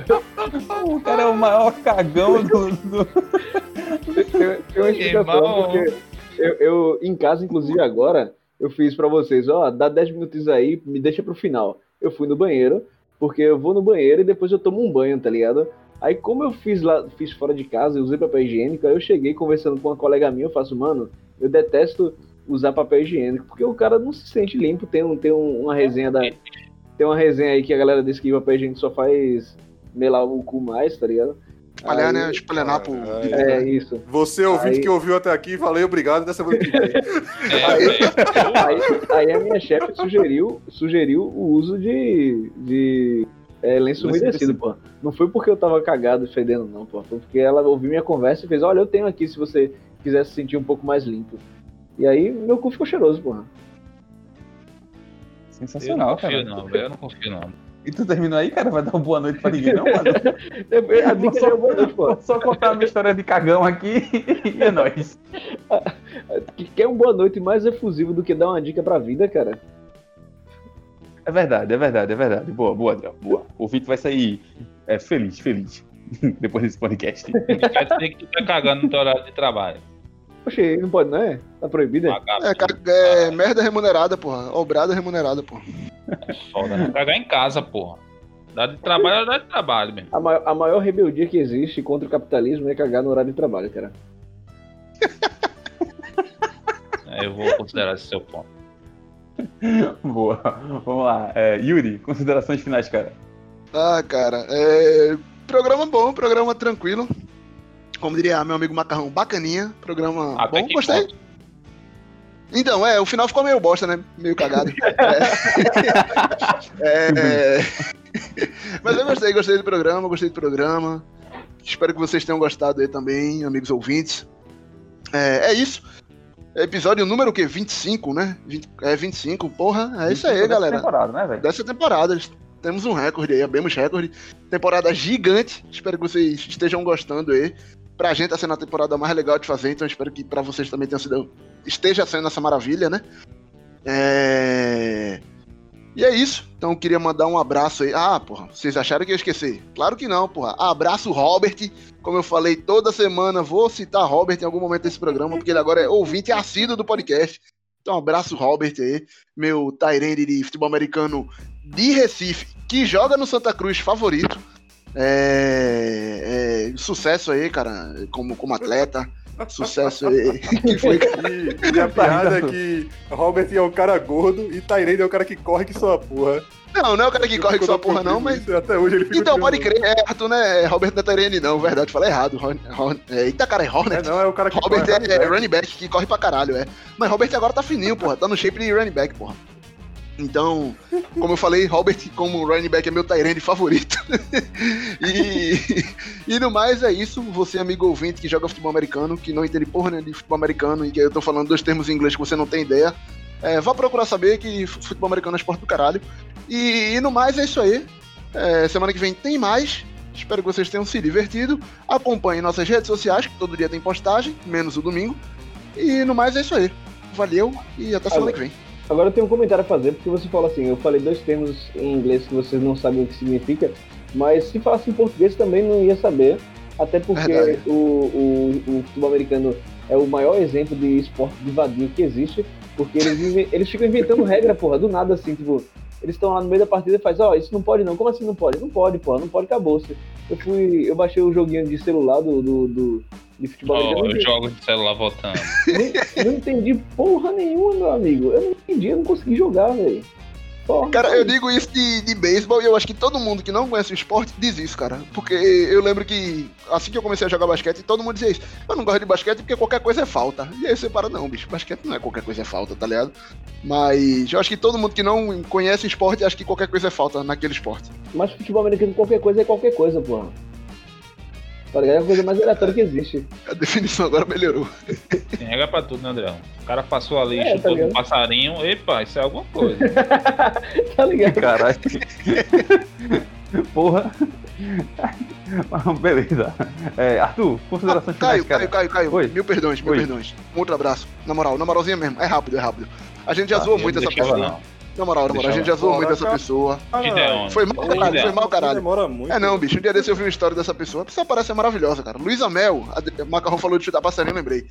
O cara é o maior cagão do. do... Tem, tem uma explicação, Irmão. porque eu, eu, em casa, inclusive agora, eu fiz pra vocês, ó, dá 10 minutos aí, me deixa pro final. Eu fui no banheiro, porque eu vou no banheiro e depois eu tomo um banho, tá ligado? Aí como eu fiz lá, fiz fora de casa e usei papel higiênico, aí eu cheguei conversando com uma colega minha, eu faço, mano, eu detesto usar papel higiênico, porque o cara não se sente limpo, tem, um, tem um- uma resenha da. Tem uma resenha aí que a galera diz que papel higiênico só faz melar o cu mais, tá ligado? Espalhar, Aí- né? Espalhar pro. Caralho. É isso. Você, ouvinte Aí- que ouviu até aqui, valeu, obrigado. Dessa vez que vem. É. Aí, aí a minha chefe sugeriu, sugeriu o uso de, de é, lenço umedecido, pô. Não foi porque eu tava cagado e fedendo, não, pô. Foi porque ela ouviu minha conversa e fez, olha, eu tenho aqui se você quiser se sentir um pouco mais limpo. E aí meu cu ficou cheiroso, porra. Eu Sensacional, confio, cara. não. Eu não confio, não. E tu terminou aí, cara? Vai dar uma boa noite pra ninguém, não, mano? A dica é boa noite, pô. Só contar a minha história de cagão aqui e é nóis. Que quer um boa noite mais efusivo do que dar uma dica pra vida, cara? É verdade, é verdade, é verdade. Boa, boa, Adriel. Boa. O Vitor vai sair é, feliz, feliz. Depois desse podcast. Quer dizer que tu tá cagando no teu horário de trabalho. Poxa, aí não pode, não é? Tá proibido, é? Vagabundo. É, ca- é merda remunerada, porra. Obrada remunerada, porra. Foda, né? Cagar em casa, porra. Dá de trabalho é dá de trabalho, mesmo. A maior, a maior rebeldia que existe contra o capitalismo é cagar no horário de trabalho, cara. É, eu vou considerar esse seu ponto. Boa. Vamos lá. É, Yuri, considerações finais, cara. Ah, cara, é. Programa bom, programa tranquilo. Como diria meu amigo Macarrão, bacaninha. Programa Até bom, que gostei. ponto? Então, é, o final ficou meio bosta, né? Meio cagado. É. É, Mas eu gostei, gostei do programa, gostei do programa. Espero que vocês tenham gostado aí também, amigos ouvintes. É, é isso. Episódio número o quê? 25, né? 20, é 25, porra. É isso aí, galera. Temporada, né, velho? Dessa temporada. Temos um recorde aí, abrimos recorde. Temporada gigante. Espero que vocês estejam gostando aí. Pra gente tá sendo a temporada mais legal de fazer, então espero que pra vocês também tenha sido. Esteja sendo essa maravilha, né? É. E é isso. Então eu queria mandar um abraço aí. Ah, porra, vocês acharam que eu ia esquecer? Claro que não, porra. Abraço, Robert. Como eu falei toda semana, vou citar Robert em algum momento desse programa, porque ele agora é ouvinte assíduo do podcast. Então, abraço, Robert aí, meu Tyrande de futebol americano de Recife, que joga no Santa Cruz favorito. É, é, sucesso aí, cara, como, como atleta. Sucesso aí. que foi, E, e a piada é que Robert é um cara gordo e Tyrande é o cara que corre que sua porra. Não, não é o cara que corre com sua porra, não, mas. Até hoje ele fica. Então, pode crer, é, Arthur não é Robert não é Tyrande, não, verdade, falei errado. Ron, Ron, é, eita, cara, é É, Hornet. não, é o cara que Robert corre é, é running back que corre pra caralho, é. Mas Robert agora tá fininho, porra. Tá no shape de running back, porra. Então, como eu falei, Robert como running back é meu Tyrande favorito. e, e no mais é isso. Você, amigo ouvinte que joga futebol americano, que não entende porra nenhuma de futebol americano e que eu tô falando dois termos em inglês que você não tem ideia, é, vá procurar saber que futebol americano é esporte do caralho. E, e no mais é isso aí. É, semana que vem tem mais. Espero que vocês tenham se divertido. Acompanhem nossas redes sociais, que todo dia tem postagem, menos o domingo. E no mais é isso aí. Valeu e até semana que vem. Agora eu tenho um comentário a fazer, porque você fala assim, eu falei dois termos em inglês que vocês não sabem o que significa, mas se falasse em português também não ia saber, até porque Verdade. o, o, o futebol americano é o maior exemplo de esporte de vadio que existe, porque eles, eles ficam inventando regra, porra, do nada assim, tipo, eles estão lá no meio da partida e faz, ó, isso não pode não, como assim não pode? Não pode, porra, não pode, acabou. Eu fui, eu baixei o joguinho de celular do, do, do- de futebol americano. eu jogo de celular voltando. Nem- não entendi porra nenhuma, meu amigo. Eu não entendi, eu não consegui jogar, velho. Porra, Cara, eu digo isso de, de beisebol e eu acho que todo mundo que não conhece o esporte diz isso, cara. Porque eu lembro que assim que eu comecei a jogar basquete, todo mundo dizia isso. Eu não gosto de basquete porque qualquer coisa é falta. E aí você para, não, bicho, basquete não é qualquer coisa é falta, tá ligado? Mas eu acho que todo mundo que não conhece o esporte acha que qualquer coisa é falta naquele esporte. Mas futebol americano, qualquer coisa é qualquer coisa, porra. Tá ligado? É a coisa mais aleatória que existe. A definição agora melhorou. Tem regra pra tudo, né, Andrão? O cara passou ali, É, tá chutou ligado? um passarinho. Epa, isso é alguma coisa. tá ligado? Caralho. Porra. Beleza. É, Arthur, considerações Caio, finais, cara. Caio, Caio, Caio, mil perdões, mil Oi. perdões. Um outro abraço. Na moral, na moralzinha mesmo. É rápido, é rápido. A gente já Tá, zoou muito essa não. Na moral, na moral, a gente já zoou muito essa pessoa. Ah, Gideon. Foi mal, caralho, foi mal, caralho. Demora muito. É não, bicho. Um dia desse eu vi uma história dessa pessoa. A pessoa parece ser maravilhosa, cara. Luísa Mel, a de- o Macarrão falou de chutar passarinho, eu lembrei.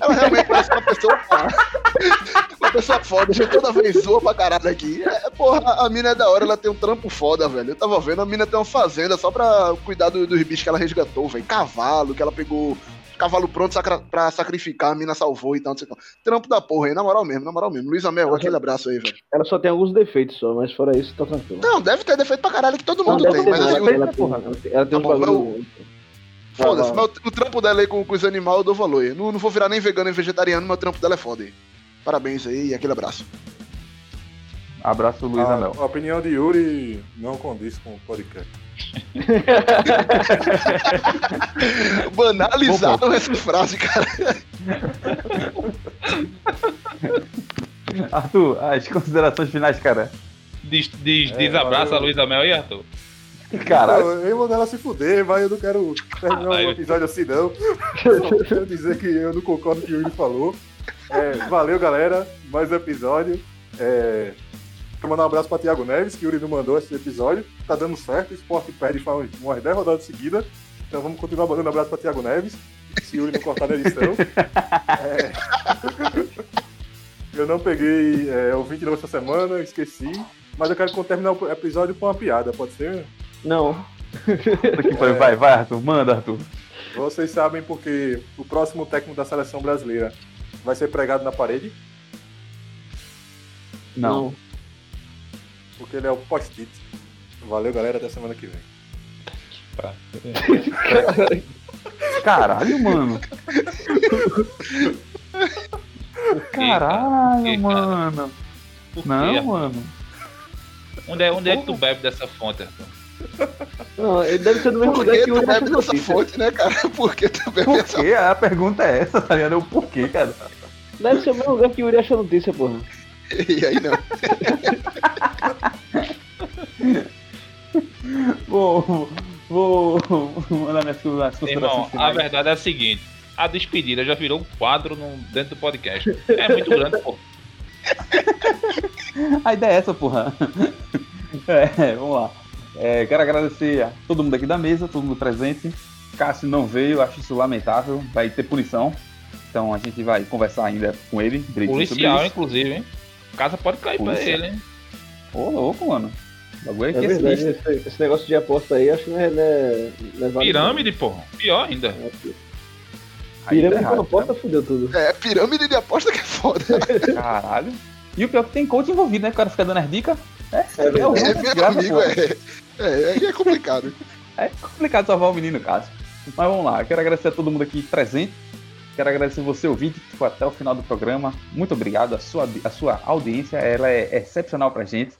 Ela realmente parece uma pessoa. uma pessoa foda. A gente toda vez zoa pra caralho aqui. É, porra, a mina é da hora, ela tem um trampo foda, velho. Eu tava vendo, a mina tem uma fazenda só pra cuidar do- dos bichos que ela resgatou, velho. Cavalo, que ela pegou. Cavalo pronto sacra, pra sacrificar, a mina salvou e tal, não sei o que. Trampo da porra aí, na moral mesmo, na moral mesmo. Luísa Mel, aquele abraço aí, velho. Ela só tem alguns defeitos só, mas fora isso, tá tranquilo. Não, deve ter defeito pra caralho que todo Não, mundo tem, ter, mas ela, assim, tem, ela, tem, ela tem, ela tem Tá bom, bagulho. Foda-se, Ah, mas o, trampo dela aí com, com os animais eu dou valor. aí. Não, não vou virar nem vegano nem vegetariano, mas o trampo dela é foda aí. Parabéns aí e aquele abraço. Abraço, Luiz A, Amel. a opinião de Yuri não condiz com o podcast. Banalizaram essa frase, cara. Arthur, as considerações finais, cara. Diz, diz, É, desabraça valeu. a Luísa Mel e Arthur. Caralho. Não, eu vou ela se fuder, mas eu não quero terminar o eu- episódio assim, não. Só quero dizer que eu não concordo com o que o Yuri falou. É, valeu, galera. Mais um episódio. É, quero mandar um abraço pra Thiago Neves, que o Yuri não mandou esse episódio. Tá dando certo, o esporte perde faz umas 10 rodadas seguidas. Então vamos continuar mandando abraço pra Thiago Neves, se o Yuri não cortar na edição. É, eu não peguei é, o 20 essa semana, esqueci. Mas eu quero terminar o episódio com uma piada, pode ser? Não. Pariu. Vai, vai, Arthur. Manda, Arthur. Vocês sabem porque o próximo técnico da seleção brasileira vai ser pregado na parede? Não. Porque ele é o post-it. Valeu, galera. Até semana que vem. Caralho, mano. Caralho, mano. Por quê? Não, mano. Onde é, onde é que tu bebe dessa fonte? Arthur? Não, ele deve ser do mesmo Por lugar que que o bebe dessa notícia. fonte, né, cara? Por que tu bebe Por dessa quê? A pergunta é essa, tá ligado? O porquê, cara? Deve ser o mesmo lugar que o Yuri achou notícia, porra. E aí não. Vou, vou, mandar minhas, minhas Irmão, considerações a verdade é a seguinte: a despedida já virou um quadro no- dentro do podcast. É muito grande, pô. A ideia é essa, porra. É, vamos lá. É, quero agradecer a todo mundo aqui da mesa, todo mundo presente. Cássio não veio, acho isso lamentável, vai ter punição. Então a gente vai conversar ainda com ele. Policial, isso. inclusive, hein? A casa pode cair pra Policial. ele, hein? Ô, louco, mano. O bagulho É é verdade, esse, esse negócio de aposta aí, acho que não é, não é, é Pirâmide, pô. Pior ainda. Pirâmide tá com errado, aposta fudeu tudo. É, pirâmide de aposta que é foda. Caralho. E o pior é que tem coach envolvido, né? O cara fica dando as dicas. É, é, verdade. o É, ruim, meu desgraça, amigo, pô. é. É, é complicado. É complicado salvar o menino, Cássio. Mas vamos lá, quero agradecer a todo mundo aqui presente. Quero agradecer você, ouvinte, que ficou até o final do programa. Muito obrigado. A sua, a sua audiência ela é excepcional pra gente.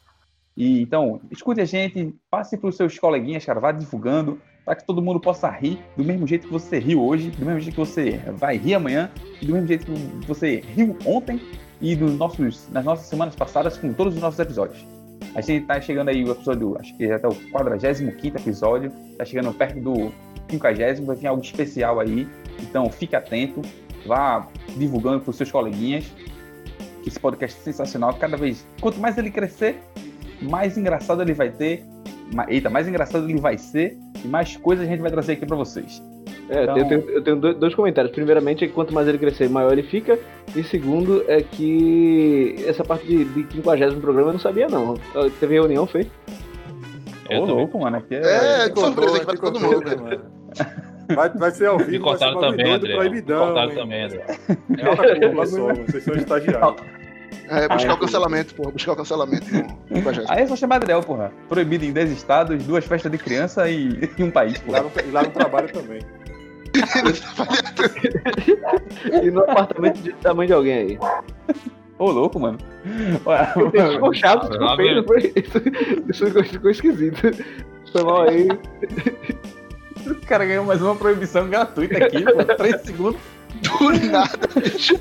E então, escute a gente, passe para os seus coleguinhas, cara, vá divulgando, para que todo mundo possa rir do mesmo jeito que você riu hoje, do mesmo jeito que você vai rir amanhã, e do mesmo jeito que você riu ontem e nos nossos, nas nossas semanas passadas com todos os nossos episódios. A gente tá chegando aí o episódio, acho que até o 45 episódio, tá chegando perto do 50, vai vir algo especial aí. Então fique atento, vá divulgando para os seus coleguinhas. Que esse podcast é sensacional. Cada vez, quanto mais ele crescer, mais engraçado ele vai ter. Eita, mais engraçado ele vai ser e mais coisas a gente vai trazer aqui para vocês. É, Então- eu tenho, eu tenho dois, comentários. Primeiramente é que quanto mais ele crescer, maior ele fica. E segundo é que essa parte de, de 50 programa eu não sabia, não. Teve reunião, foi? Ô, louco, mano. Aqui é... É, Ficou surpresa que vai ficou todo mundo, mano. Vai, vai ser ao vivo, vai ser também, André. Proibidão. cortaram também, André. É curva só, vocês são estagiários. É, buscar Ah, o cancelamento, porra. Buscar o cancelamento projeto. Aí é só chamar Adriel, porra. Proibido em 10 estados, duas festas de criança e, e um país, E lá, porra. no, e lá no trabalho também. E no apartamento de tamanho de alguém aí. Ô, louco, mano. Olha, Ficou chato, feio, não foi? Isso, isso ficou, ficou esquisito. Foi mal aí. O cara ganhou mais uma proibição gratuita aqui, pô. 3 segundos. Do nada, bicho.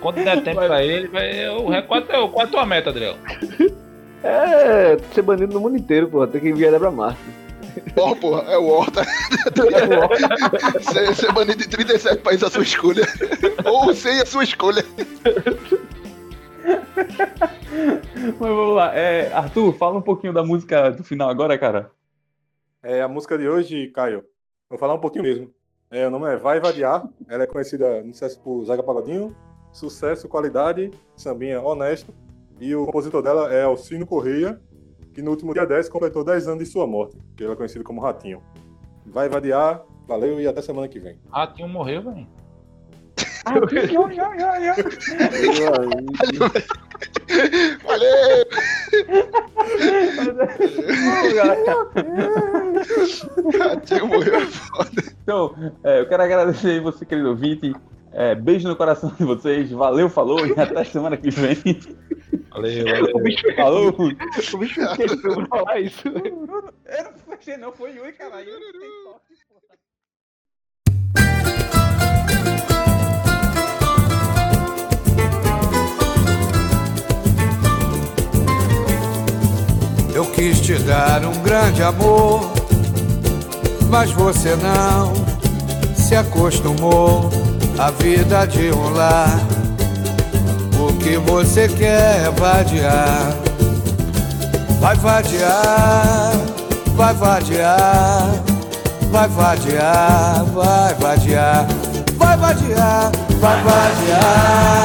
Quando der tempo pra ele, vai... o recorde é o qual é a tua meta, Adriel? É, ser banido no mundo inteiro, porra. Tem que enviar pra Marte. Ó, porra, é o Horta. Ser, ser banido de 37 países a sua escolha. Ou sem a sua escolha. Mas vamos lá. É, Arthur, fala um pouquinho da música do final agora, cara. É, a música de hoje, Caio, vou falar um pouquinho mesmo. É, o nome é Vai Vadiar, ela é conhecida no sucesso por Zaga Pagodinho, sucesso, qualidade, sambinha honesto, e o compositor dela é Alcino Correia, que no último dia 10 completou 10 anos de sua morte, que ele é conhecido como Ratinho. Vai Vadiar, valeu e até semana que vem. Ratinho morreu, velho. Valeu! Ratinho morreu é foda. Então, é, eu quero agradecer aí você, querido ouvinte. É, beijo no coração de vocês. Valeu, falou e até semana que vem. Valeu, valeu. O bicho, Falou. o bicho esqueceu pra falar isso. Eu não fechei, não. Foi Yui, caralho. Eu quis te dar um grande amor, mas você não se acostumou à vida de um lar. O que você quer é vadiar, vai vadiar, vai vadiar, vai vadiar, vai vadiar, vai vadiar, vai vadiar,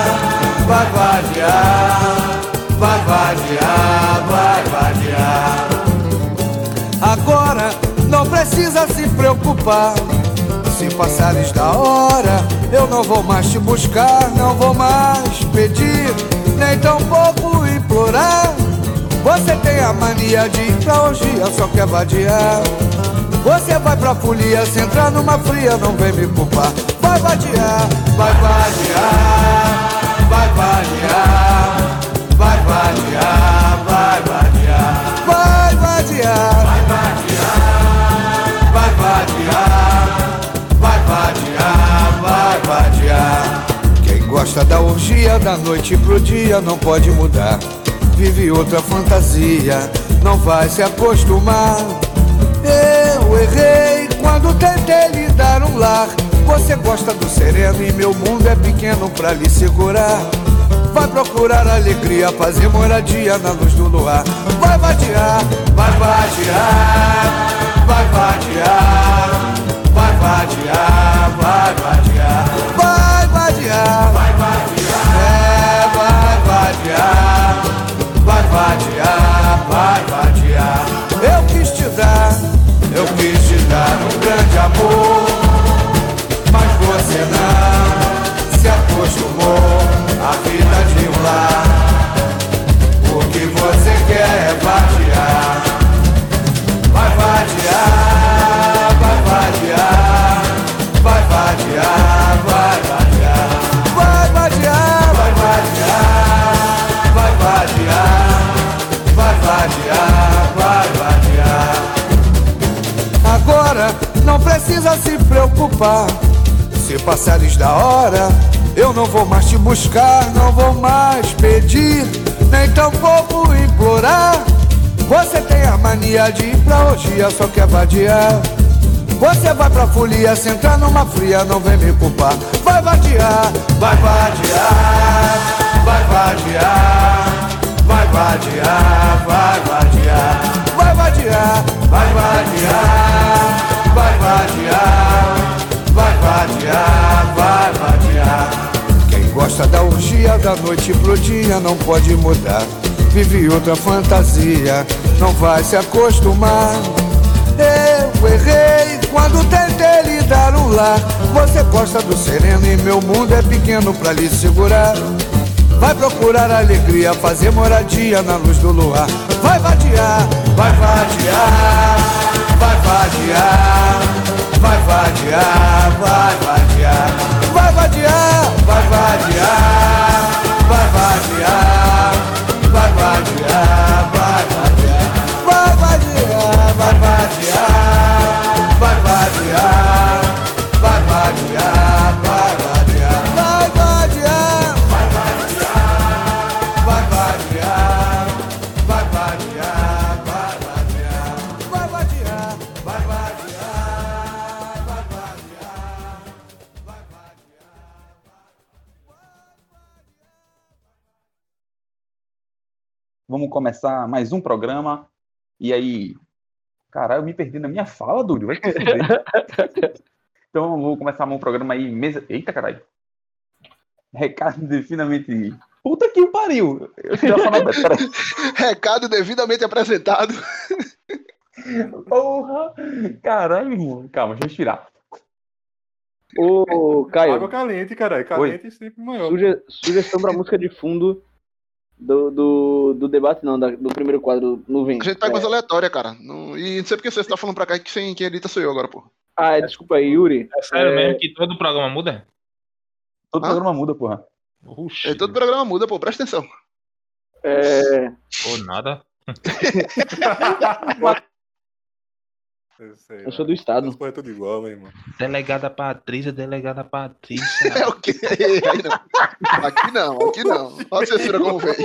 vai vadiar. Vai vadiar, vai. Agora não precisa se preocupar. Se passares da hora, eu não vou mais te buscar, não vou mais pedir, nem tampouco implorar. Você tem a mania de ir pra orgia, só quer vadiar. Você vai pra folia, se entrar numa fria, não vem me culpar. Vai vadiar, vai vadiar, vai vadiar, gosta da orgia da noite pro dia não pode mudar. Vive outra fantasia, não vai se acostumar. Eu errei quando tentei lhe dar um lar. Você gosta do sereno e meu mundo é pequeno pra lhe segurar. Vai procurar alegria, fazer moradia na luz do luar. Vai vadiar, vai vadiar, vai vadiar, vai vadiar, vai vadiar, vadiar, vai vadiar, é, vai vadiar, vai vadiar, vai vadiar. Eu quis te dar, eu quis te dar um grande amor, mas você não se acostumou à vida de um lar. Ser Se passares da hora, eu não vou mais te buscar, não vou mais pedir, nem tampouco implorar. Você tem a mania de ir pra orgia, só quer vadiar. Você vai pra folia, se entrar numa fria, não vem me culpar. Vai vadiar, vai vadiar, vai vadiar, vai vadiar, vai vadiar, vai vadiar, vai vadiar. Vai vadiar vai vadiar. Quem gosta da orgia da noite pro dia não pode mudar. Vive outra fantasia, não vai se acostumar. Eu errei quando tentei lhe dar um lar. Você gosta do sereno e meu mundo é pequeno pra lhe segurar. Vai procurar alegria, fazer moradia na luz do luar. Vai vadiar, vai vadiar, vai vadiar, vai vadiar, vai vadiar, vai vadiar, vai vadiar, começar mais um programa. E aí, caralho, eu me perdi na minha fala, Dúlio. Vai então, vou começar um programa aí. Mesa... Eita, caralho. Recado devidamente. Puta que o pariu! Eu já falei. Recado devidamente apresentado. Porra! Caralho, irmão. Calma, deixa eu respirar. Ô, Caio, Água caliente, caralho. Caliente sempre maior. suge- sugestão pra música de fundo do, do, do debate, não, da- do primeiro quadro no Vem. A gente pega umas aleatórias, cara. Não- E não sei porque você tá falando pra cá que quem, quem edita sou eu agora, pô. Ah, é, desculpa aí, Yuri. É sério É. mesmo que todo programa muda? Todo Ah? programa muda, porra. Oxi, É, todo programa muda, pô, presta atenção. É, pô, nada. Eu, sei, eu sou do estado. As coisas tudo igual, meu irmão. Delegada Patrícia, delegada Patrícia. É o quê? Não. Aqui não, aqui não. Olha a censura como vem.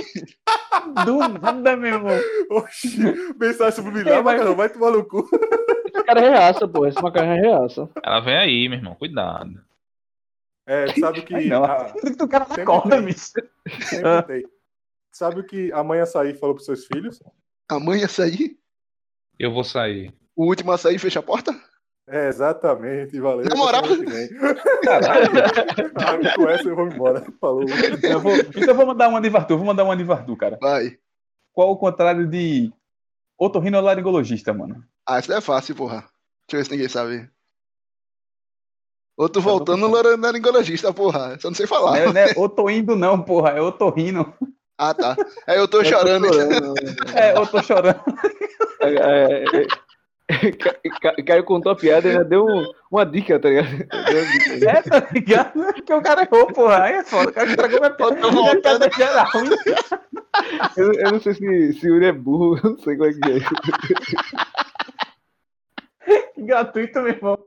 Do nada, meu irmão. Oxi, mensagem subliminar, É, mas- vai tomar no cu. Esse cara é reaça, pô. Esse macarrão é reaça. Ela vem aí, meu irmão, cuidado. É, sabe que. Ai, não. a- O cara na Sempre corda, bicho. tem. Sabe o que a mãe açaí falou pros seus filhos? A mãe ia sair, Eu vou sair. O último a sair fecha a porta? É, exatamente, valeu. Na moral? Caralho. Ah, com essa eu vou embora. Falou. Eu vou, então eu vou mandar uma de Vartu, vou mandar uma de Vartu, cara. Vai. Qual o contrário de otorrinolaringologista, mano? Ah, isso é fácil, porra. Deixa eu ver se ninguém sabe. Outro tô voltando no laringologista, porra. Só não sei Não falar. é, não é otoindo não, porra, é otorrino. Ah, tá. Aí eu tô chorando. chorando. É, eu tô chorando. É, é, é, Caio contou a piada e ainda deu um- uma dica, tá ligado? Deu uma dica. É, tá ligado? Porque o cara errou, porra. Aí é foda. O cara estragou minha piada. Tô voltando. piada é geral. Eu, eu não sei se, se o Yuri é burro, eu não sei como é que é. Gratuito, meu irmão.